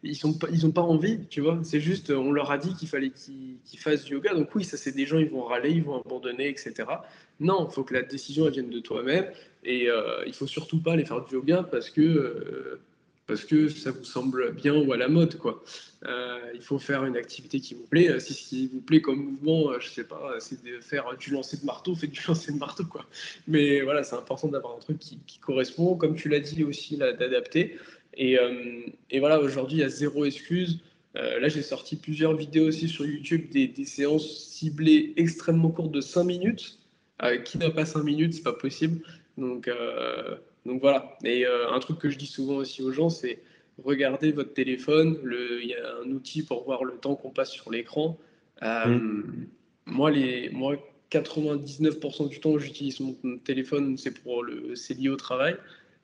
ils pas ils pas envie, tu vois? C'est juste, on leur a dit qu'il fallait qu'ils fassent du yoga, donc oui, ça, c'est des gens, ils vont râler, ils vont abandonner et cetera. Non, il faut que la décision, elle vienne de toi-même et heu, il faut surtout pas aller faire du yoga parce que, heu, parce que ça vous semble bien ou à la mode, quoi. Heu, il faut faire une activité qui vous plaît. Si ce qui vous plaît comme mouvement, je sais pas, c'est de faire du lancer de marteau, faites du *laughs* lancer de marteau, quoi. Mais voilà, c'est important d'avoir un truc qui qui correspond, comme tu l'as dit aussi d'adapter et hem et voilà, aujourd'hui, il y a 0 excuse. Heu, là, j'ai sorti plusieurs vidéos aussi sur YouTube, des des séances ciblées extrêmement courtes de 5 minutes. Heu, qui n'a pas 5 minutes? C'est pas possible. Donc voilà et un truc que je dis souvent aussi aux gens, c'est regardez votre téléphone, il y a un outil pour voir le temps qu'on passe sur l'écran. Mmh. Hem, moi, les moi, 99% du temps, j'utilise mon téléphone, c'est pour le c'est lié au travail,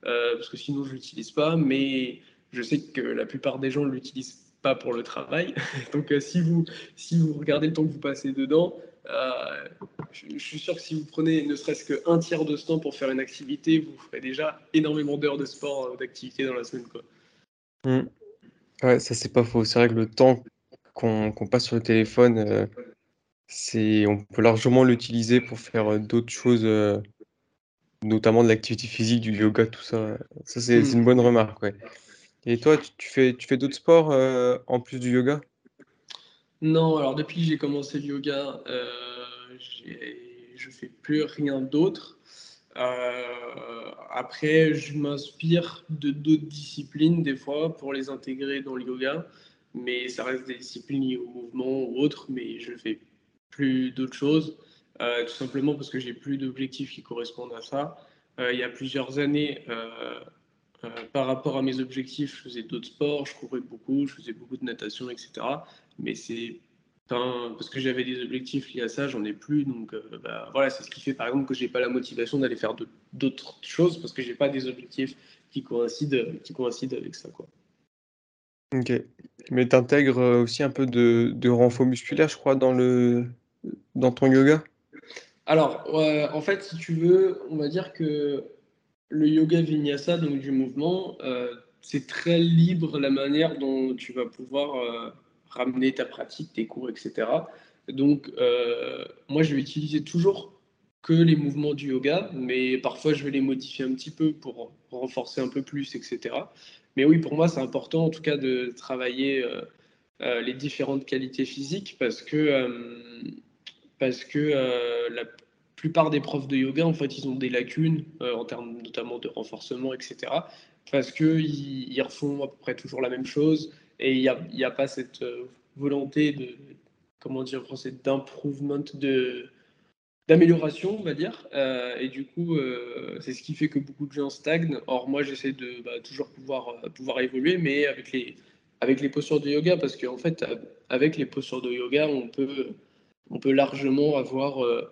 parce que sinon je l'utilise pas, mais je sais que la plupart des gens l'utilisent pas pour le travail. *laughs* Donc heu, si vous si vous regardez le temps que vous passez dedans, heu, je suis sûr que si vous prenez ne serait-ce qu'1 tiers de ce temps pour faire une activité, vous ferez déjà énormément d'heures de sport, heu, d'activité dans la semaine, quoi. Mmh. Ouais, ça, c'est pas faux. C'est vrai que le temps qu'on passe sur le téléphone, on peut largement l'utiliser pour faire, d'autres choses, notamment de l'activité physique, du yoga, tout ça. Ça, c'est c'est une bonne remarque, ouais. Et toi, tu tu fais tu fais d'autres sports, heu, en plus du yoga? Non, alors depuis que j'ai commencé le yoga, j'ai je fais plus rien d'autre. Heu, après, je m'inspire de d'autres disciplines des fois pour les intégrer dans le yoga, mais ça reste des disciplines liées au mouvement ou autres, mais je fais plus d'autres choses, heu, tout simplement parce que j'ai plus d'objectifs qui correspondent à ça. Heu, il y a plusieurs années, heu, par rapport à mes objectifs, je faisais d'autres sports, je courais beaucoup, je faisais beaucoup de natation et cetera, mais c'est parce que j'avais des objectifs liés à ça, j'en ai plus donc bah, voilà, c'est ce qui fait, par exemple, que j'ai pas la motivation d'aller faire d'aut d'autres choses parce que j'ai pas des objectifs qui coïncident, qui coïncident avec ça, quoi. OK. Mais tu intègres, aussi un peu de de renfort musculaire, je crois, dans le dans ton yoga? Alors, en fait, si tu veux, on va dire que le yoga vinyasa, donc du mouvement, heu, c'est très libre la manière dont tu vas pouvoir, heu, ramener ta pratique, tes cours et cetera. Donc, heu, moi, je vais utiliser toujours que les mouvements du yoga, mais parfois je vais les modifier un petit peu pour renforcer un peu plus et cetera. Mais oui, pour moi, c'est important en tout cas de travailler, les différentes qualités physiques parce que, parce que, heu, la plupart des profs de yoga, en fait, ils ont des lacunes, heu, en termes notamment de renforcement et cetera. Parce qu'ils ils refont à peu près toujours la même chose et il y a a pas cette, heu, volonté de comment dire en français? D'improvement, d'amélioration, on va dire, et du coup, c'est ce qui fait que beaucoup de gens stagnent. Or moi, j'essaie de, bah, toujours pouvoir, pouvoir évoluer, mais avec les postures de yoga parce qu'en fait, avec les postures de yoga, on peut on peut largement avoir, heu,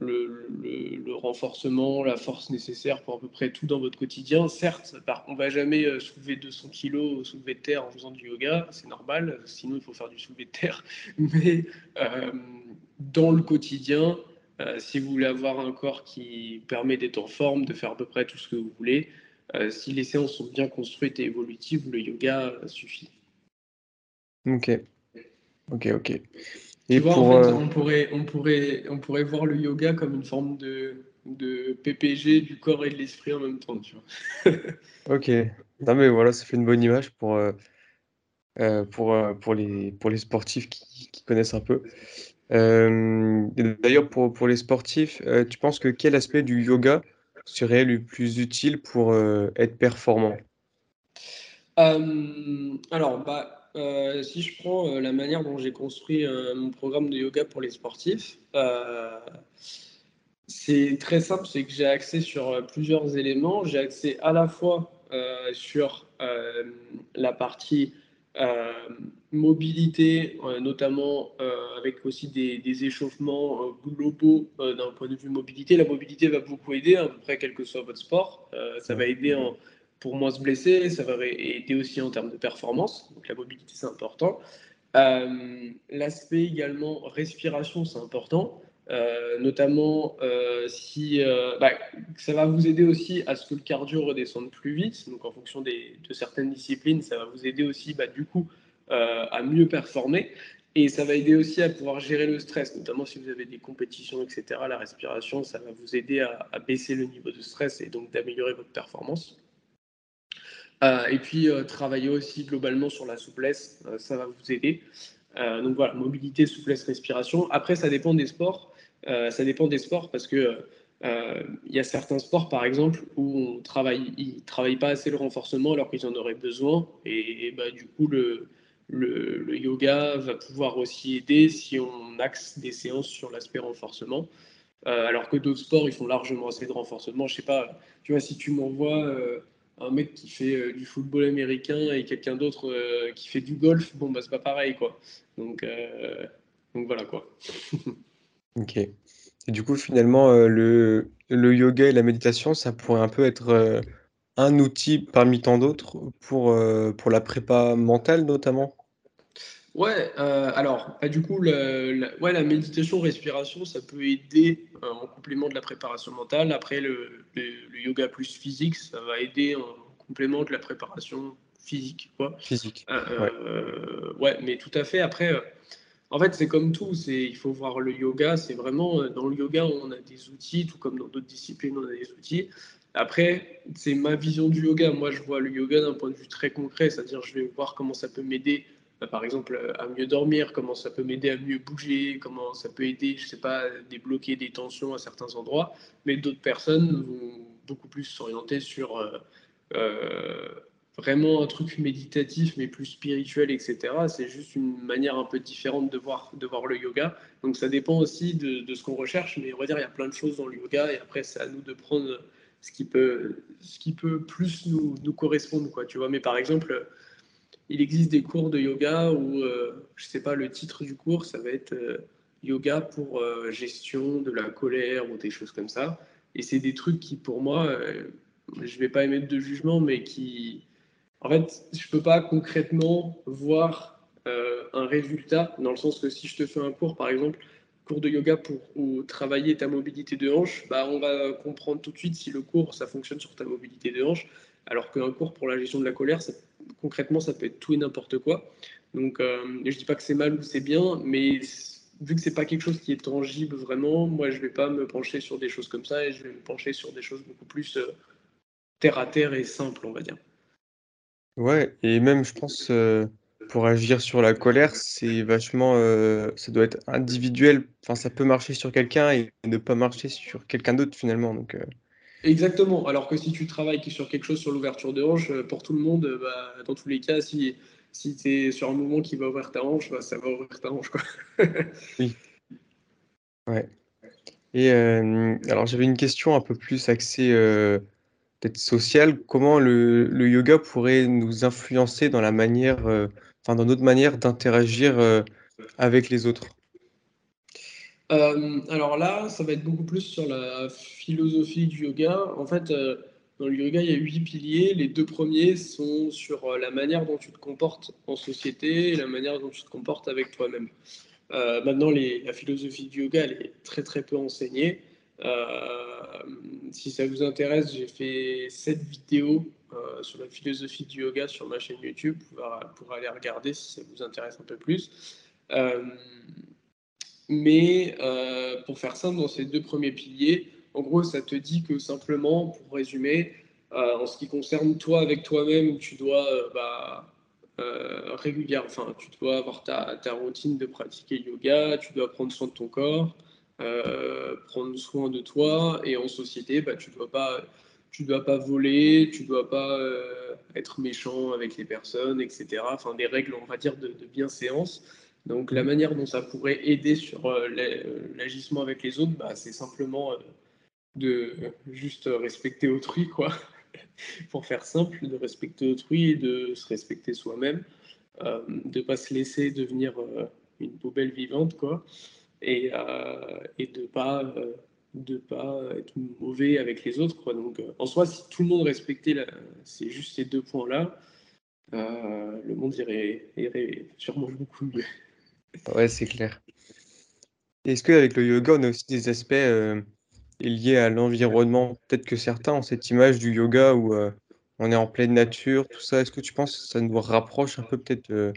le renforcement, la force nécessaire pour à peu près tout dans votre quotidien. Certes, par on va jamais, heu, soulever 200 kilogrammes soulevé de terre en faisant du yoga, c'est normal, sinon il faut faire du soulevé de terre. *laughs* Mais, dans le quotidien, si vous voulez avoir un corps qui permet d'être en forme, de faire à peu près tout ce que vous voulez, si les séances sont bien construites et évolutives, le yoga suffit. OK. OK, OK. Et pour, on, pourrait, on, pourrait, on pourrait voir le yoga comme une forme de, de PPG du corps et de l'esprit en même temps. Tu vois. *laughs* ok. Non, mais voilà, ça fait une bonne image pour, pour, pour, les, pour les sportifs qui, qui connaissent un peu. D'ailleurs, pour, pour les sportifs, tu penses que quel aspect du yoga serait le plus utile pour être performant? Alors, bah, euh, si je prends euh, la manière dont j'ai construit euh, mon programme de yoga pour les sportifs, c'est très simple, c'est que j'ai accès sur plusieurs éléments. J'ai accès à la fois sur la partie mobilité, notamment avec aussi des, échauffements globaux d'un point de vue mobilité. La mobilité va beaucoup aider, à peu près quel que soit votre sport. ça va aider en pour moins se blesser, ça va aider aussi en termes de performance, donc la mobilité c'est important. Euh, l'aspect également respiration c'est important, euh, notamment euh, si bah, ça va vous aider aussi à ce que le cardio redescende plus vite, donc en fonction des, de certaines disciplines, ça va vous aider aussi bah, du coup à mieux performer. Et ça va aider aussi à pouvoir gérer le stress, notamment si vous avez des compétitions, etc. La respiration, ça va vous aider à, à baisser le niveau de stress et donc d'améliorer votre performance. Euh, et puis, euh, travailler aussi globalement sur la souplesse, euh, ça va vous aider. donc voilà, mobilité, souplesse, respiration. Après, ça dépend des sports. ça dépend des sports parce que il y a certains sports, par exemple, où on travaille, ils travaillent pas assez le renforcement alors qu'ils en auraient besoin. Et, bah, du coup, le, le, yoga va pouvoir aussi aider si on axe des séances sur l'aspect renforcement. alors que d'autres sports, ils font largement assez de renforcement. Je sais pas, tu vois, si tu m'envoies un mec qui fait euh, du football américain et quelqu'un d'autre euh, qui fait du golf, bon, bah, c'est pas pareil, quoi. Donc, euh, donc voilà, quoi. *laughs* ok. Et du coup, finalement, le, le, yoga et la méditation, ça pourrait un peu être un outil parmi tant d'autres pour, pour la prépa mentale, notamment? Ouais, alors, bah, du coup, la, ouais, la méditation, respiration, ça peut aider en complément de la préparation mentale. Après, le, le, yoga plus physique, ça va aider en complément de la préparation physique. Quoi. Physique. Euh, ouais. Euh, ouais. mais tout à fait. Après, euh, en fait, c'est comme tout. C'est, il faut voir le yoga. C'est vraiment dans le yoga, on a des outils, tout comme dans d'autres disciplines, on a des outils. Après, c'est ma vision du yoga. Moi, je vois le yoga d'un point de vue très concret, c'est-à-dire je vais voir comment ça peut m'aider par exemple, à mieux dormir, comment ça peut m'aider à mieux bouger, comment ça peut aider, je sais pas, à débloquer des tensions à certains endroits. Mais d'autres personnes vont beaucoup plus s'orienter sur euh, euh, vraiment un truc méditatif, mais plus spirituel, etc. C'est juste une manière un peu différente de voir, le yoga. Donc ça dépend aussi de, ce qu'on recherche, mais on va dire il y a plein de choses dans le yoga, et après c'est à nous de prendre ce qui peut, ce qui peut plus nous, nous correspondre, quoi, tu vois. Mais par exemple, il existe des cours de yoga où, euh, je sais pas, le titre du cours, ça va être euh, yoga pour euh, gestion de la colère ou des choses comme ça. Et c'est des trucs qui, pour moi, je vais pas émettre de jugement, mais qui, en fait, je peux pas concrètement voir un résultat, dans le sens que si je te fais un cours, par exemple, cours de yoga pour travailler ta mobilité de hanche, bah, on va comprendre tout de suite si le cours, ça fonctionne sur ta mobilité de hanche, alors qu'un cours pour la gestion de la colère, ça concrètement, ça peut être tout et n'importe quoi. Donc, euh, je dis pas que c'est mal ou c'est bien, mais vu que c'est pas quelque chose qui est tangible vraiment, moi, je vais pas me pencher sur des choses comme ça et je vais me pencher sur des choses beaucoup plus euh, terre à terre et simples, on va dire. Ouais, et même, je pense, euh, pour agir sur la colère, c'est vachement, ça doit être individuel. Enfin, ça peut marcher sur quelqu'un et ne pas marcher sur quelqu'un d'autre finalement. Donc, Exactement. Alors que si tu travailles sur quelque chose sur l'ouverture de hanche, euh, pour tout le monde, euh, bah, dans tous les cas, si, si tu es sur un mouvement qui va ouvrir ta hanche, bah, ça va ouvrir ta hanche. Quoi. oui. Ouais. Et euh, alors j'avais une question un peu plus axée peut-être sociale. Comment le, yoga pourrait nous influencer dans la manière, enfin dans notre manière d'interagir avec les autres? Euh, alors là, ça va être beaucoup plus sur la philosophie du yoga. En fait, euh, dans le yoga, il y a huit piliers. Les deux premiers sont sur euh, la manière dont tu te comportes en société et la manière dont tu te comportes avec toi-même. maintenant, la philosophie du yoga, elle est très très peu enseignée. si ça vous intéresse, j'ai fait sept vidéos sur la philosophie du yoga sur ma chaîne YouTube pour, pour aller regarder si ça vous intéresse un peu plus. Mais pour faire simple, dans ces deux premiers piliers, en gros, ça te dit que simplement, pour résumer, en ce qui concerne toi avec toi-même, tu dois bah, régulière, enfin, tu dois avoir ta, ta, routine de pratiquer yoga, tu dois prendre soin de ton corps, prendre soin de toi, et en société, bah, tu dois pas tu dois pas voler, tu dois pas euh, être méchant avec les personnes, etc. Enfin, des règles, on va dire, de, bienséance. Donc, la manière dont ça pourrait aider sur euh, euh, l'agissement avec les autres, bah, c'est simplement de juste respecter autrui, quoi. *laughs* Pour faire simple, de respecter autrui et de se respecter soi-même, de pas se laisser devenir une poubelle vivante, quoi, et, de pas de pas être mauvais avec les autres. Quoi. Donc, euh, en soi, si tout le monde respectait c'est juste ces deux points-là, euh, le monde irait, irait, sûrement beaucoup mieux. Ouais, c'est clair. Est-ce qu'avec le yoga, on a aussi des aspects euh, liés à l'environnement? Peut-être que certains ont cette image du yoga où on est en pleine nature, tout ça. Est-ce que tu penses que ça nous rapproche un peu peut-être,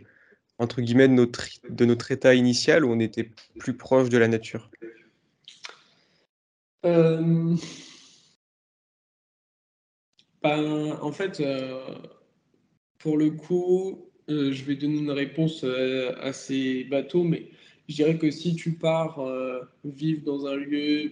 entre guillemets, de notre, de notre état initial où on était plus proche de la nature? Euh, ben, en fait, euh, pour le coup, euh, je vais donner une réponse assez bateau, mais je dirais que si tu pars vivre dans un lieu,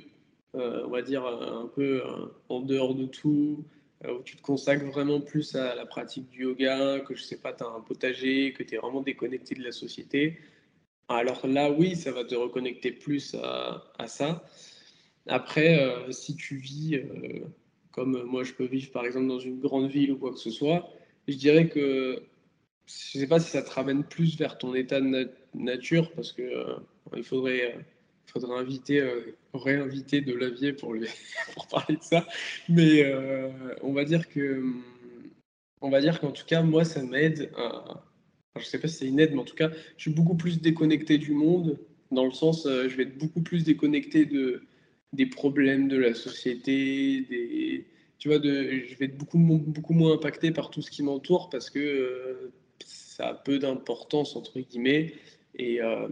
on va dire un peu en dehors de tout, où tu te consacres vraiment plus à la pratique du yoga, que je sais pas, tu as un potager, que tu es vraiment déconnecté de la société, alors là, oui, ça va te reconnecter plus à, à ça. Après, euh, si tu vis euh, comme moi je peux vivre par exemple dans une grande ville ou quoi que ce soit, je dirais que je sais pas si ça te ramène plus vers ton état de nature parce que euh, il faudrait, faudrait inviter, réinviter de Lavier pour, *laughs* pour parler de ça. Mais on va dire que on va dire qu'en tout cas moi ça m'aide à, je sais pas si c'est une aide, mais en tout cas, je suis beaucoup plus déconnecté du monde, dans le sens, je vais être beaucoup plus déconnecté de, des problèmes de la société, des, tu vois, de, je vais être beaucoup, beaucoup moins impacté par tout ce qui m'entoure parce que euh, ça a peu d'importance, entre guillemets. Et, euh,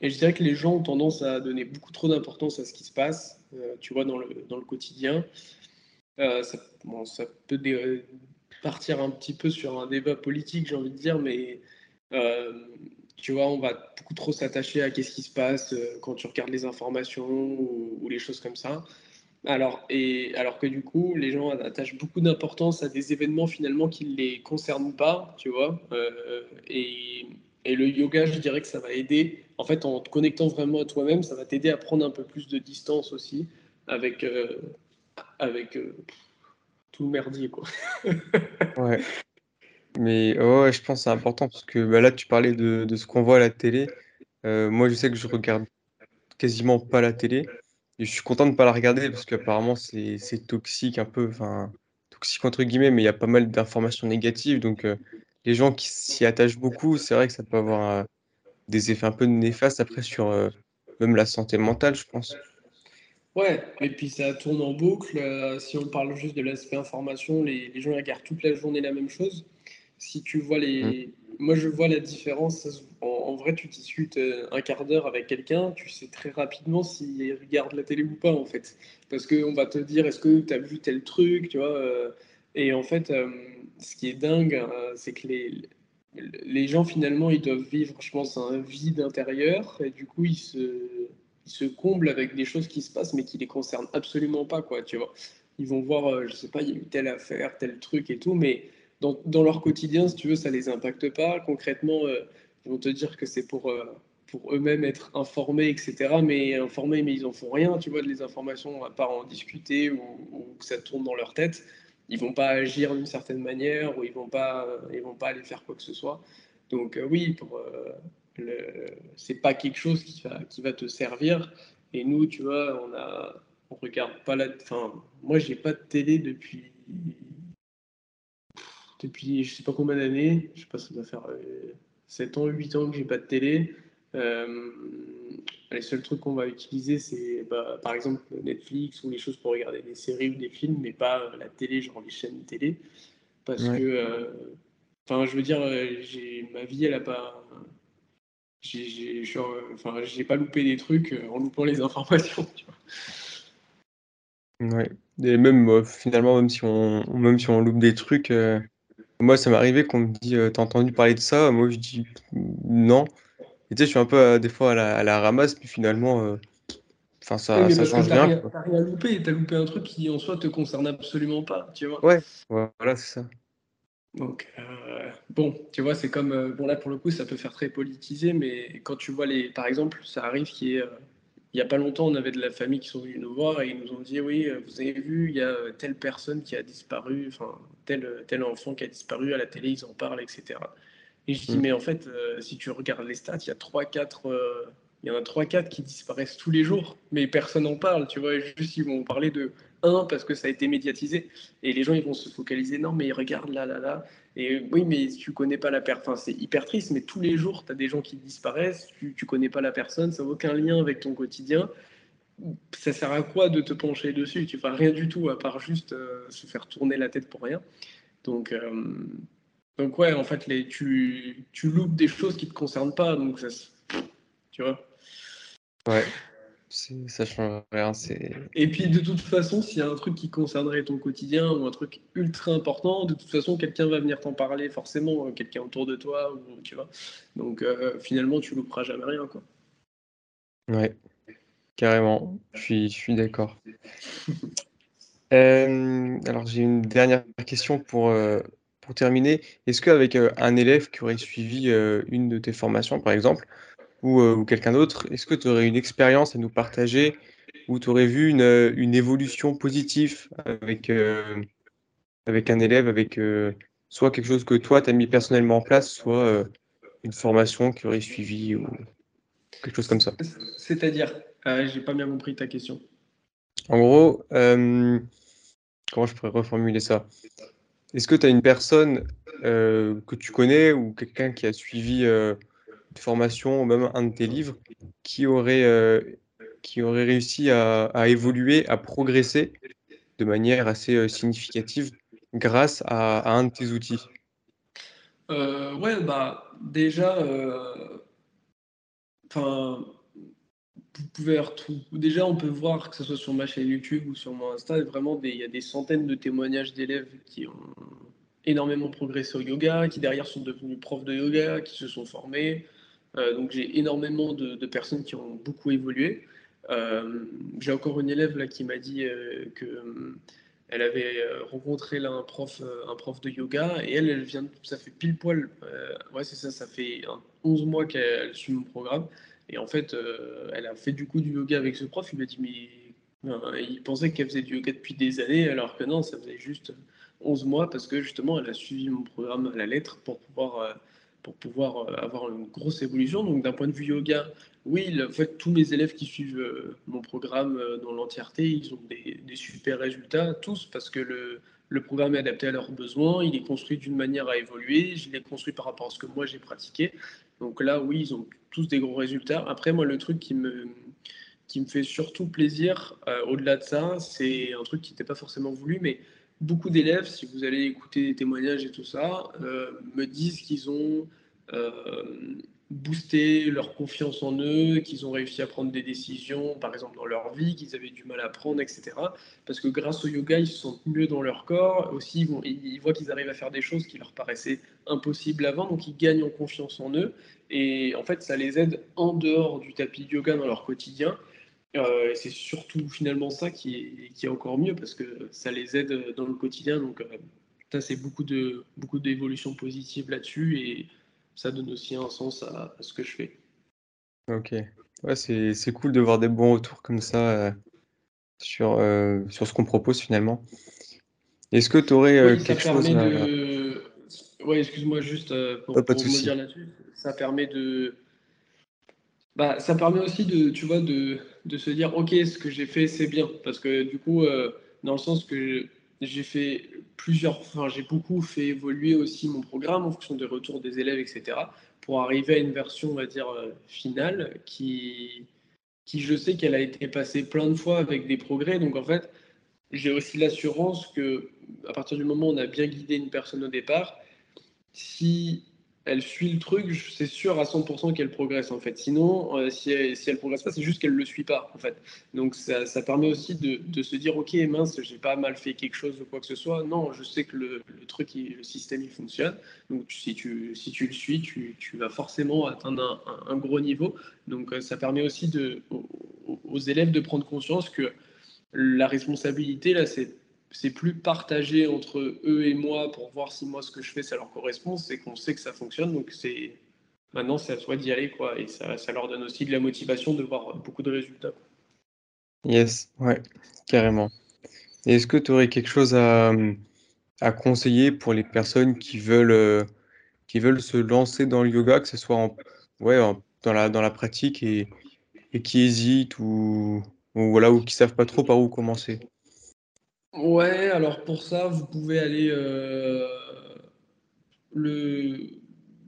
et, je dirais que les gens ont tendance à donner beaucoup trop d'importance à ce qui se passe, euh, tu vois, dans le, dans le quotidien. ça, bon, ça peut partir un petit peu sur un débat politique, j'ai envie de dire, mais tu vois, on va beaucoup trop s'attacher à qu'est-ce qui se passe euh, quand tu regardes les informations ou, les choses comme ça. Alors, et, alors que du coup, les gens attachent beaucoup d'importance à des événements finalement qui ne les concernent pas, tu vois. Euh, et, et, le yoga, je dirais que ça va aider. En fait, en te connectant vraiment à toi-même, ça va t'aider à prendre un peu plus de distance aussi avec, euh, avec tout le merdier, quoi. *laughs* ouais. Mais ouais, je pense que c'est important parce que bah, là, tu parlais de, de ce qu'on voit à la télé. Euh, moi, je sais que je regarde quasiment pas la télé. Et je suis content de ne pas la regarder parce qu'apparemment, c'est toxique un peu, enfin, toxique entre guillemets, mais il y a pas mal d'informations négatives. Donc, euh, les gens qui s'y attachent beaucoup, c'est vrai que ça peut avoir euh, des effets un peu néfastes après sur même la santé mentale, je pense. Ouais, et puis ça tourne en boucle. si on parle juste de l'aspect information, les, les gens regardent toute la journée la même chose. Si tu vois les. Mm. Moi, je vois la différence. En, vrai, tu discutes euh, un quart d'heure avec quelqu'un, tu sais très rapidement s'il regarde la télé ou pas, en fait. Parce qu'on va te dire est-ce que tu as vu tel truc, tu vois. Euh, et en fait, euh, ce qui est dingue, c'est que les, les gens, finalement, ils doivent vivre, je pense, un vide intérieur. Et du coup, ils se, ils se comblent avec des choses qui se passent, mais qui les concernent absolument pas, quoi, tu vois. Ils vont voir, je sais pas, il y a eu telle affaire, tel truc et tout, mais dans, leur quotidien, si tu veux, ça les impacte pas. Concrètement, euh, ils vont te dire que c'est pour, euh, pour eux-mêmes être informés, etc. Mais informés, mais ils en font rien, tu vois, de les informations, à part en discuter ou, que ça tourne dans leur tête. Ils vont pas agir d'une certaine manière ou ils vont pas, ils vont pas aller faire quoi que ce soit. Donc euh, oui, pour c'est pas quelque chose qui va, qui va te servir. Et nous, tu vois, on a, on regarde pas la, enfin, moi j'ai pas de télé depuis depuis je sais pas combien d'années, je sais pas, ça doit faire 7 euh, ans, 8 ans que j'ai pas de télé. Euh, les seuls trucs qu'on va utiliser, c'est bah, par exemple Netflix ou les choses pour regarder des séries ou des films, mais pas la télé, genre les chaînes télé. Parce que, euh, enfin, je veux dire, ma vie, elle a pas. j'ai enfin, pas loupé des trucs en loupant les *laughs* informations. Tu vois. Ouais. Et même finalement, même si on, même si on loupe des trucs, moi ça m'est arrivé qu'on me dit T'as entendu parler de ça Moi je dis non. Et tu sais, je suis un peu des fois à la, à la ramasse, puis finalement, Enfin, ça, ça change rien. rien. T'as rien loupé, t'as loupé un truc qui en soi te concerne absolument pas, tu vois. Ouais, voilà, c'est ça. Donc, euh, bon, tu vois, c'est comme, euh, bon là pour le coup, ça peut faire très politisé, mais quand tu vois les, par exemple, ça arrive qu'il y ait, euh, il y a pas longtemps, on avait de la famille qui sont venus nous voir et ils nous ont dit, oui, vous avez vu, il y a telle personne qui a disparu, enfin, tel, tel enfant qui a disparu à la télé, ils en parlent, etc. Et je dis, mm. mais en fait, si tu regardes les stats, il y a 3-4 il y en a 3-4 qui disparaissent tous les jours, mais personne n'en parle, tu vois. Juste, ils vont parler de un parce que ça a été médiatisé, et les gens, ils vont se focaliser, non, mais regarde là, là, là. Et oui, mais tu connais pas la personne, c'est hyper triste, mais tous les jours, tu as des gens qui disparaissent, tu, tu connais pas la personne, ça n'a aucun lien avec ton quotidien. Ça sert à quoi de te pencher dessus? Tu fais rien du tout, à part juste euh, se faire tourner la tête pour rien. Donc, euh, donc ouais, en fait, les, tu, tu loupes des choses qui te concernent pas, donc ça, tu vois. Ouais, ça change rien. Et puis de toute façon, s'il y a un truc qui concernerait ton quotidien ou un truc ultra important, de toute façon, quelqu'un va venir t'en parler forcément, euh, quelqu'un autour de toi, ou, tu vois. Donc euh, finalement, tu louperas jamais rien, quoi. Ouais, carrément. Je suis, je suis d'accord. *laughs* Euh, alors j'ai une dernière question pour, pour terminer. Est-ce qu'avec un élève qui aurait suivi une de tes formations, par exemple, euh, ou, quelqu'un d'autre, est-ce que tu aurais une expérience à nous partager où tu aurais vu une, euh, une, évolution positive avec, euh, avec un élève, avec soit quelque chose que toi, tu as mis personnellement en place, soit une formation qui aurait suivi ou quelque chose comme ça? C'est-à-dire J'ai pas bien compris ta question. En gros, comment je pourrais reformuler ça? Est-ce que tu as une personne que tu connais ou quelqu'un qui a suivi formation, ou même un de tes livres, qui aurait, euh, qui aurait réussi à, évoluer, à progresser de manière assez euh, significative grâce à, un de tes outils? Euh, Ouais, bah déjà, vous pouvez. Déjà, on peut voir que ce soit sur ma chaîne YouTube ou sur mon Insta, vraiment, il y a des centaines de témoignages d'élèves qui ont énormément progressé au yoga, qui derrière sont devenus profs de yoga, qui se sont formés, donc j'ai énormément de, personnes qui ont beaucoup évolué. Euh, j'ai encore une élève là qui m'a dit euh, que elle avait rencontré là un prof, un prof de yoga et elle, elle vient, ça fait pile poil, ouais c'est ça, ça fait 11 mois qu'elle suit mon programme et en fait, elle a fait du coup du yoga avec ce prof. Il m'a dit mais il pensait qu'elle faisait du yoga depuis des années alors que non, ça faisait juste 11 mois parce que justement elle a suivi mon programme à la lettre pour pouvoir pour pouvoir euh, avoir une grosse évolution. Donc d'un point de vue yoga, oui, en fait, tous mes élèves qui suivent euh, mon programme euh, dans l'entièreté, ils ont des, super résultats, tous, parce que le, le, programme est adapté à leurs besoins, il est construit d'une manière à évoluer, je l'ai construit par rapport à ce que moi j'ai pratiqué. Donc là, oui, ils ont tous des gros résultats. Après, moi, le truc qui me, qui me fait surtout plaisir, au-delà de ça, c'est un truc qui n'était pas forcément voulu, mais beaucoup d'élèves, si vous allez écouter des témoignages et tout ça, euh, me disent qu'ils ont euh, boosté leur confiance en eux, qu'ils ont réussi à prendre des décisions, par exemple dans leur vie, qu'ils avaient du mal à prendre, etc. Parce que grâce au yoga, ils se sentent mieux dans leur corps. Aussi, ils, ils voient qu'ils arrivent à faire des choses qui leur paraissaient impossibles avant, donc ils gagnent en confiance en eux. Et en fait, ça les aide en dehors du tapis de yoga dans leur quotidien. Euh, c'est surtout finalement ça qui est, qui est, encore mieux parce que ça les aide dans le quotidien. Donc, euh, ça, c'est beaucoup de beaucoup d'évolutions positives là-dessus et ça donne aussi un sens à, ce que je fais. Ok. Ouais, c'est cool de voir des bons retours comme ça euh, sur, sur ce qu'on propose finalement. Est-ce que tu aurais quelque chose à... de... Ouais, excuse-moi juste pour, pour me dire là-dessus. Ça permet de bah, ça permet aussi de, tu vois, de, de se dire, OK, ce que j'ai fait, c'est bien. Parce que du coup, euh, dans le sens que j'ai fait plusieurs, enfin, j'ai beaucoup fait évoluer aussi mon programme en fonction des retours des élèves, etc., pour arriver à une version, on va dire, euh, finale qui, qui je sais qu'elle a été passée plein de fois avec des progrès. Donc, en fait, j'ai aussi l'assurance que à partir du moment où on a bien guidé une personne au départ, si elle suit le truc, c'est sûr à 100% qu'elle progresse en fait. Sinon, euh, si, elle, progresse pas, c'est juste qu'elle le suit pas en fait. Donc ça, permet aussi de, se dire ok mince, j'ai pas mal fait quelque chose ou quoi que ce soit. Non, je sais que le, truc, le système il fonctionne. Donc si tu, si tu le suis, tu, vas forcément atteindre un, gros niveau. Donc euh, ça permet aussi aux, aux élèves de prendre conscience que la responsabilité là, c'est c'est plus partagé entre eux et moi pour voir si moi ce que je fais ça leur correspond, c'est qu'on sait que ça fonctionne, donc c'est maintenant c'est à toi d'y aller quoi, et ça, ça, leur donne aussi de la motivation de voir beaucoup de résultats. Yes, ouais, carrément. Est-ce que tu aurais quelque chose à, conseiller pour les personnes qui veulent, qui veulent se lancer dans le yoga, que ce soit en, ouais, dans, la, dans la pratique et, et qui hésitent ou, ou, voilà, ou qui savent pas trop par où commencer? Ouais, alors pour ça, vous pouvez aller. Euh, le,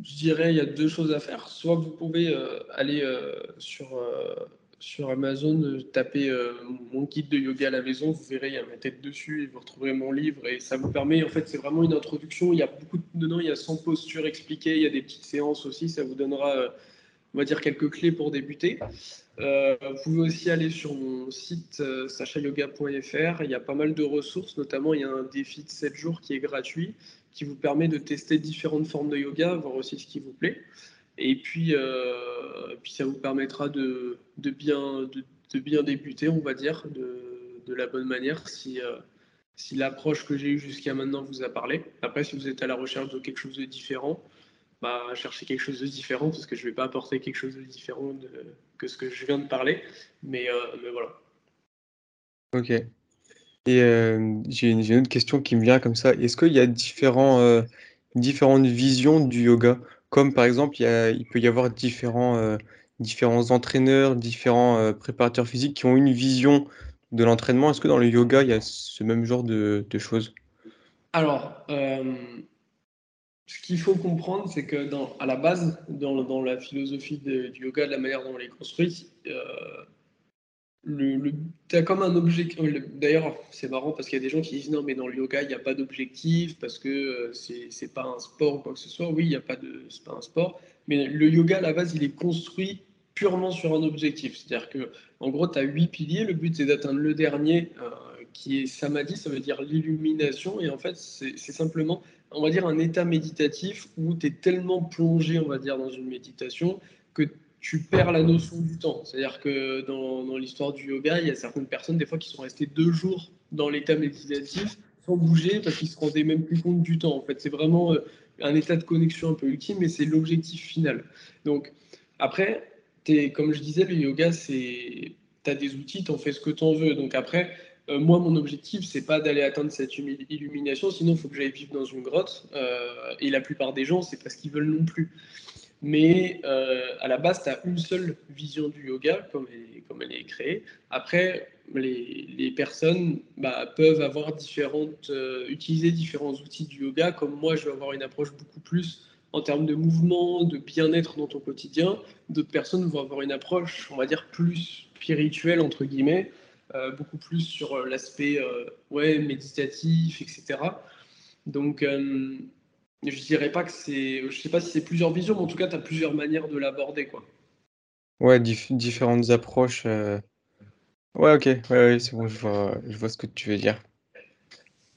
je dirais, il y a deux choses à faire. Soit vous pouvez euh, aller euh, sur, Amazon, taper mon guide de yoga à la maison, vous verrez, il y a ma tête dessus et vous retrouverez mon livre. Et ça vous permet, en fait, c'est vraiment une introduction. Il y a beaucoup de, dedans, il y a 100 postures expliquées, il y a des petites séances aussi. Ça vous donnera on va dire quelques clés pour débuter. Euh, vous pouvez aussi aller sur mon site euh, sachayoga.fr. Il y a pas mal de ressources, notamment il y a un défi de 7 jours qui est gratuit, qui vous permet de tester différentes formes de yoga, voir aussi ce qui vous plaît. Et puis, euh, puis ça vous permettra de, de bien, de, bien débuter, on va dire, de, de la bonne manière si, euh, si l'approche que j'ai eue jusqu'à maintenant vous a parlé. Après, si vous êtes à la recherche de quelque chose de différent, bah, chercher quelque chose de différent parce que je ne vais pas apporter quelque chose de différent de, que ce que je viens de parler. Mais, euh, mais voilà. Ok. Et euh, j'ai une, une, autre question qui me vient comme ça. Est-ce qu'il y a différents, euh, différentes visions du yoga? Comme par exemple, il, y a, il peut y avoir différents, différents entraîneurs, différents préparateurs physiques qui ont une vision de l'entraînement. Est-ce que dans le yoga, il y a ce même genre de, de choses? Alors, ce qu'il faut comprendre, c'est que à la base, dans, la philosophie du yoga, de la manière dont on les construit, euh, tu as comme un objectif. D'ailleurs, c'est marrant parce qu'il y a des gens qui disent non, mais dans le yoga, il n'y a pas d'objectif parce que euh, c'est pas un sport ou quoi que ce soit. Oui, il n'y a pas de. C'est pas un sport. Mais le yoga, à la base, il est construit purement sur un objectif. C'est-à-dire que, en gros, tu as huit piliers. Le but, c'est d'atteindre le dernier, euh, qui est samadhi, ça veut dire l'illumination. Et en fait, c'est simplement on va dire, un état méditatif où tu es tellement plongé, on va dire, dans une méditation que tu perds la notion du temps. C'est-à-dire que dans, l'histoire du yoga, il y a certaines personnes, des fois, qui sont restées deux jours dans l'état méditatif sans bouger parce qu'ils se rendaient même plus compte du temps. En fait, c'est vraiment euh, un état de connexion un peu ultime, mais c'est l'objectif final. Donc, après, es, comme je disais, le yoga, c'est. Tu as des outils, tu en fais ce que tu en veux. Donc, après, euh, moi, mon objectif, c'est pas d'aller atteindre cette illumination, sinon il faut que j'aille vivre dans une grotte. Euh, et la plupart des gens, c'est parce qu'ils veulent non plus. Mais euh, à la base, tu as une seule vision du yoga, comme elle, est, créée. Après, les, personnes bah, peuvent avoir différentes, utiliser différents outils du yoga, comme moi, je vais avoir une approche beaucoup plus en termes de mouvement, de bien-être dans ton quotidien. D'autres personnes vont avoir une approche, on va dire, plus spirituelle, entre guillemets, euh, beaucoup plus sur euh, l'aspect euh, ouais, méditatif, etc. Donc, euh, je dirais pas que c'est. Je sais pas si c'est plusieurs visions, mais en tout cas, tu as plusieurs manières de l'aborder. quoi. Ouais, dif différentes approches. Ouais, ok, ouais, c'est bon, je vois, je vois ce que tu veux dire.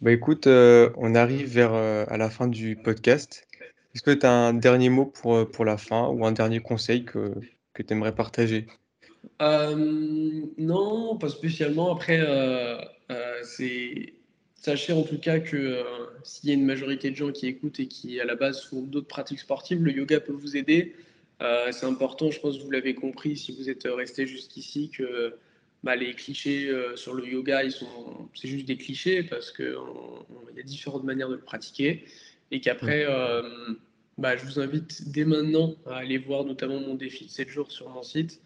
Bah écoute, on arrive vers à la fin du podcast. Est-ce que tu as un dernier mot pour, pour la fin ou un dernier conseil que, que tu aimerais partager? Euh, non, pas spécialement. Après, euh, euh, c'est sachez en tout cas que s'il y a une majorité de gens qui écoutent et qui à la base font d'autres pratiques sportives, le yoga peut vous aider. C'est important, je pense que vous l'avez compris si vous êtes resté jusqu'ici que bah, les clichés euh, sur le yoga, ils sont, c'est juste des clichés parce que il y a différentes manières de le pratiquer et qu'après, bah, je vous invite dès maintenant à aller voir notamment mon défi de 7 jours sur mon site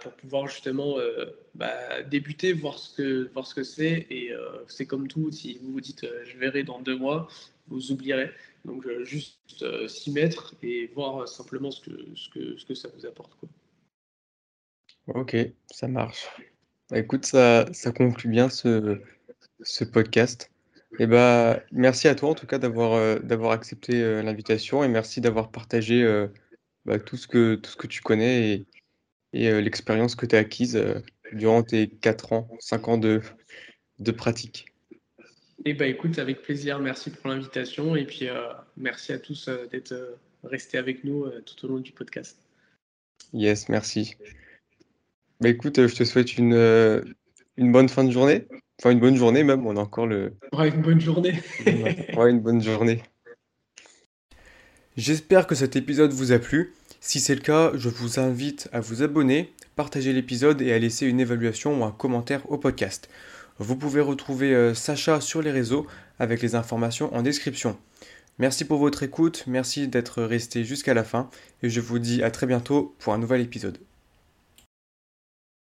pour pouvoir justement euh, bah, débuter, voir ce que, voir ce que c'est. Et euh, c'est comme tout, si vous vous dites euh, je verrai dans deux mois, vous oublierez. Donc euh, juste euh, s'y mettre et voir simplement ce que, ce que, ce que ça vous apporte. Quoi. Ok, ça marche. Bah, écoute, ça, ça conclut bien ce, ce podcast. Et bah, merci à toi en tout cas d'avoir, accepté, l'invitation et merci d'avoir partagé, tout ce que tout ce que tu connais et heu, l'expérience que tu as acquise, heu, durant tes 4 ans, 5 ans de de pratique. Et bah, écoute, avec plaisir, merci pour l'invitation et puis, heu, merci à tous, d'être, restés avec nous, tout au long du podcast. Yes, merci. Bah, écoute, je te souhaite une, une bonne fin de journée, enfin une bonne journée même, on a encore le Ouais, une bonne journée. Ouais, une bonne journée. J'espère que cet épisode vous a plu. Si c'est le cas, je vous invite à vous abonner, partager l'épisode et à laisser une évaluation ou un commentaire au podcast. Vous pouvez retrouver euh, Sacha sur les réseaux avec les informations en description. Merci pour votre écoute, merci d'être resté jusqu'à la fin et je vous dis à très bientôt pour un nouvel épisode.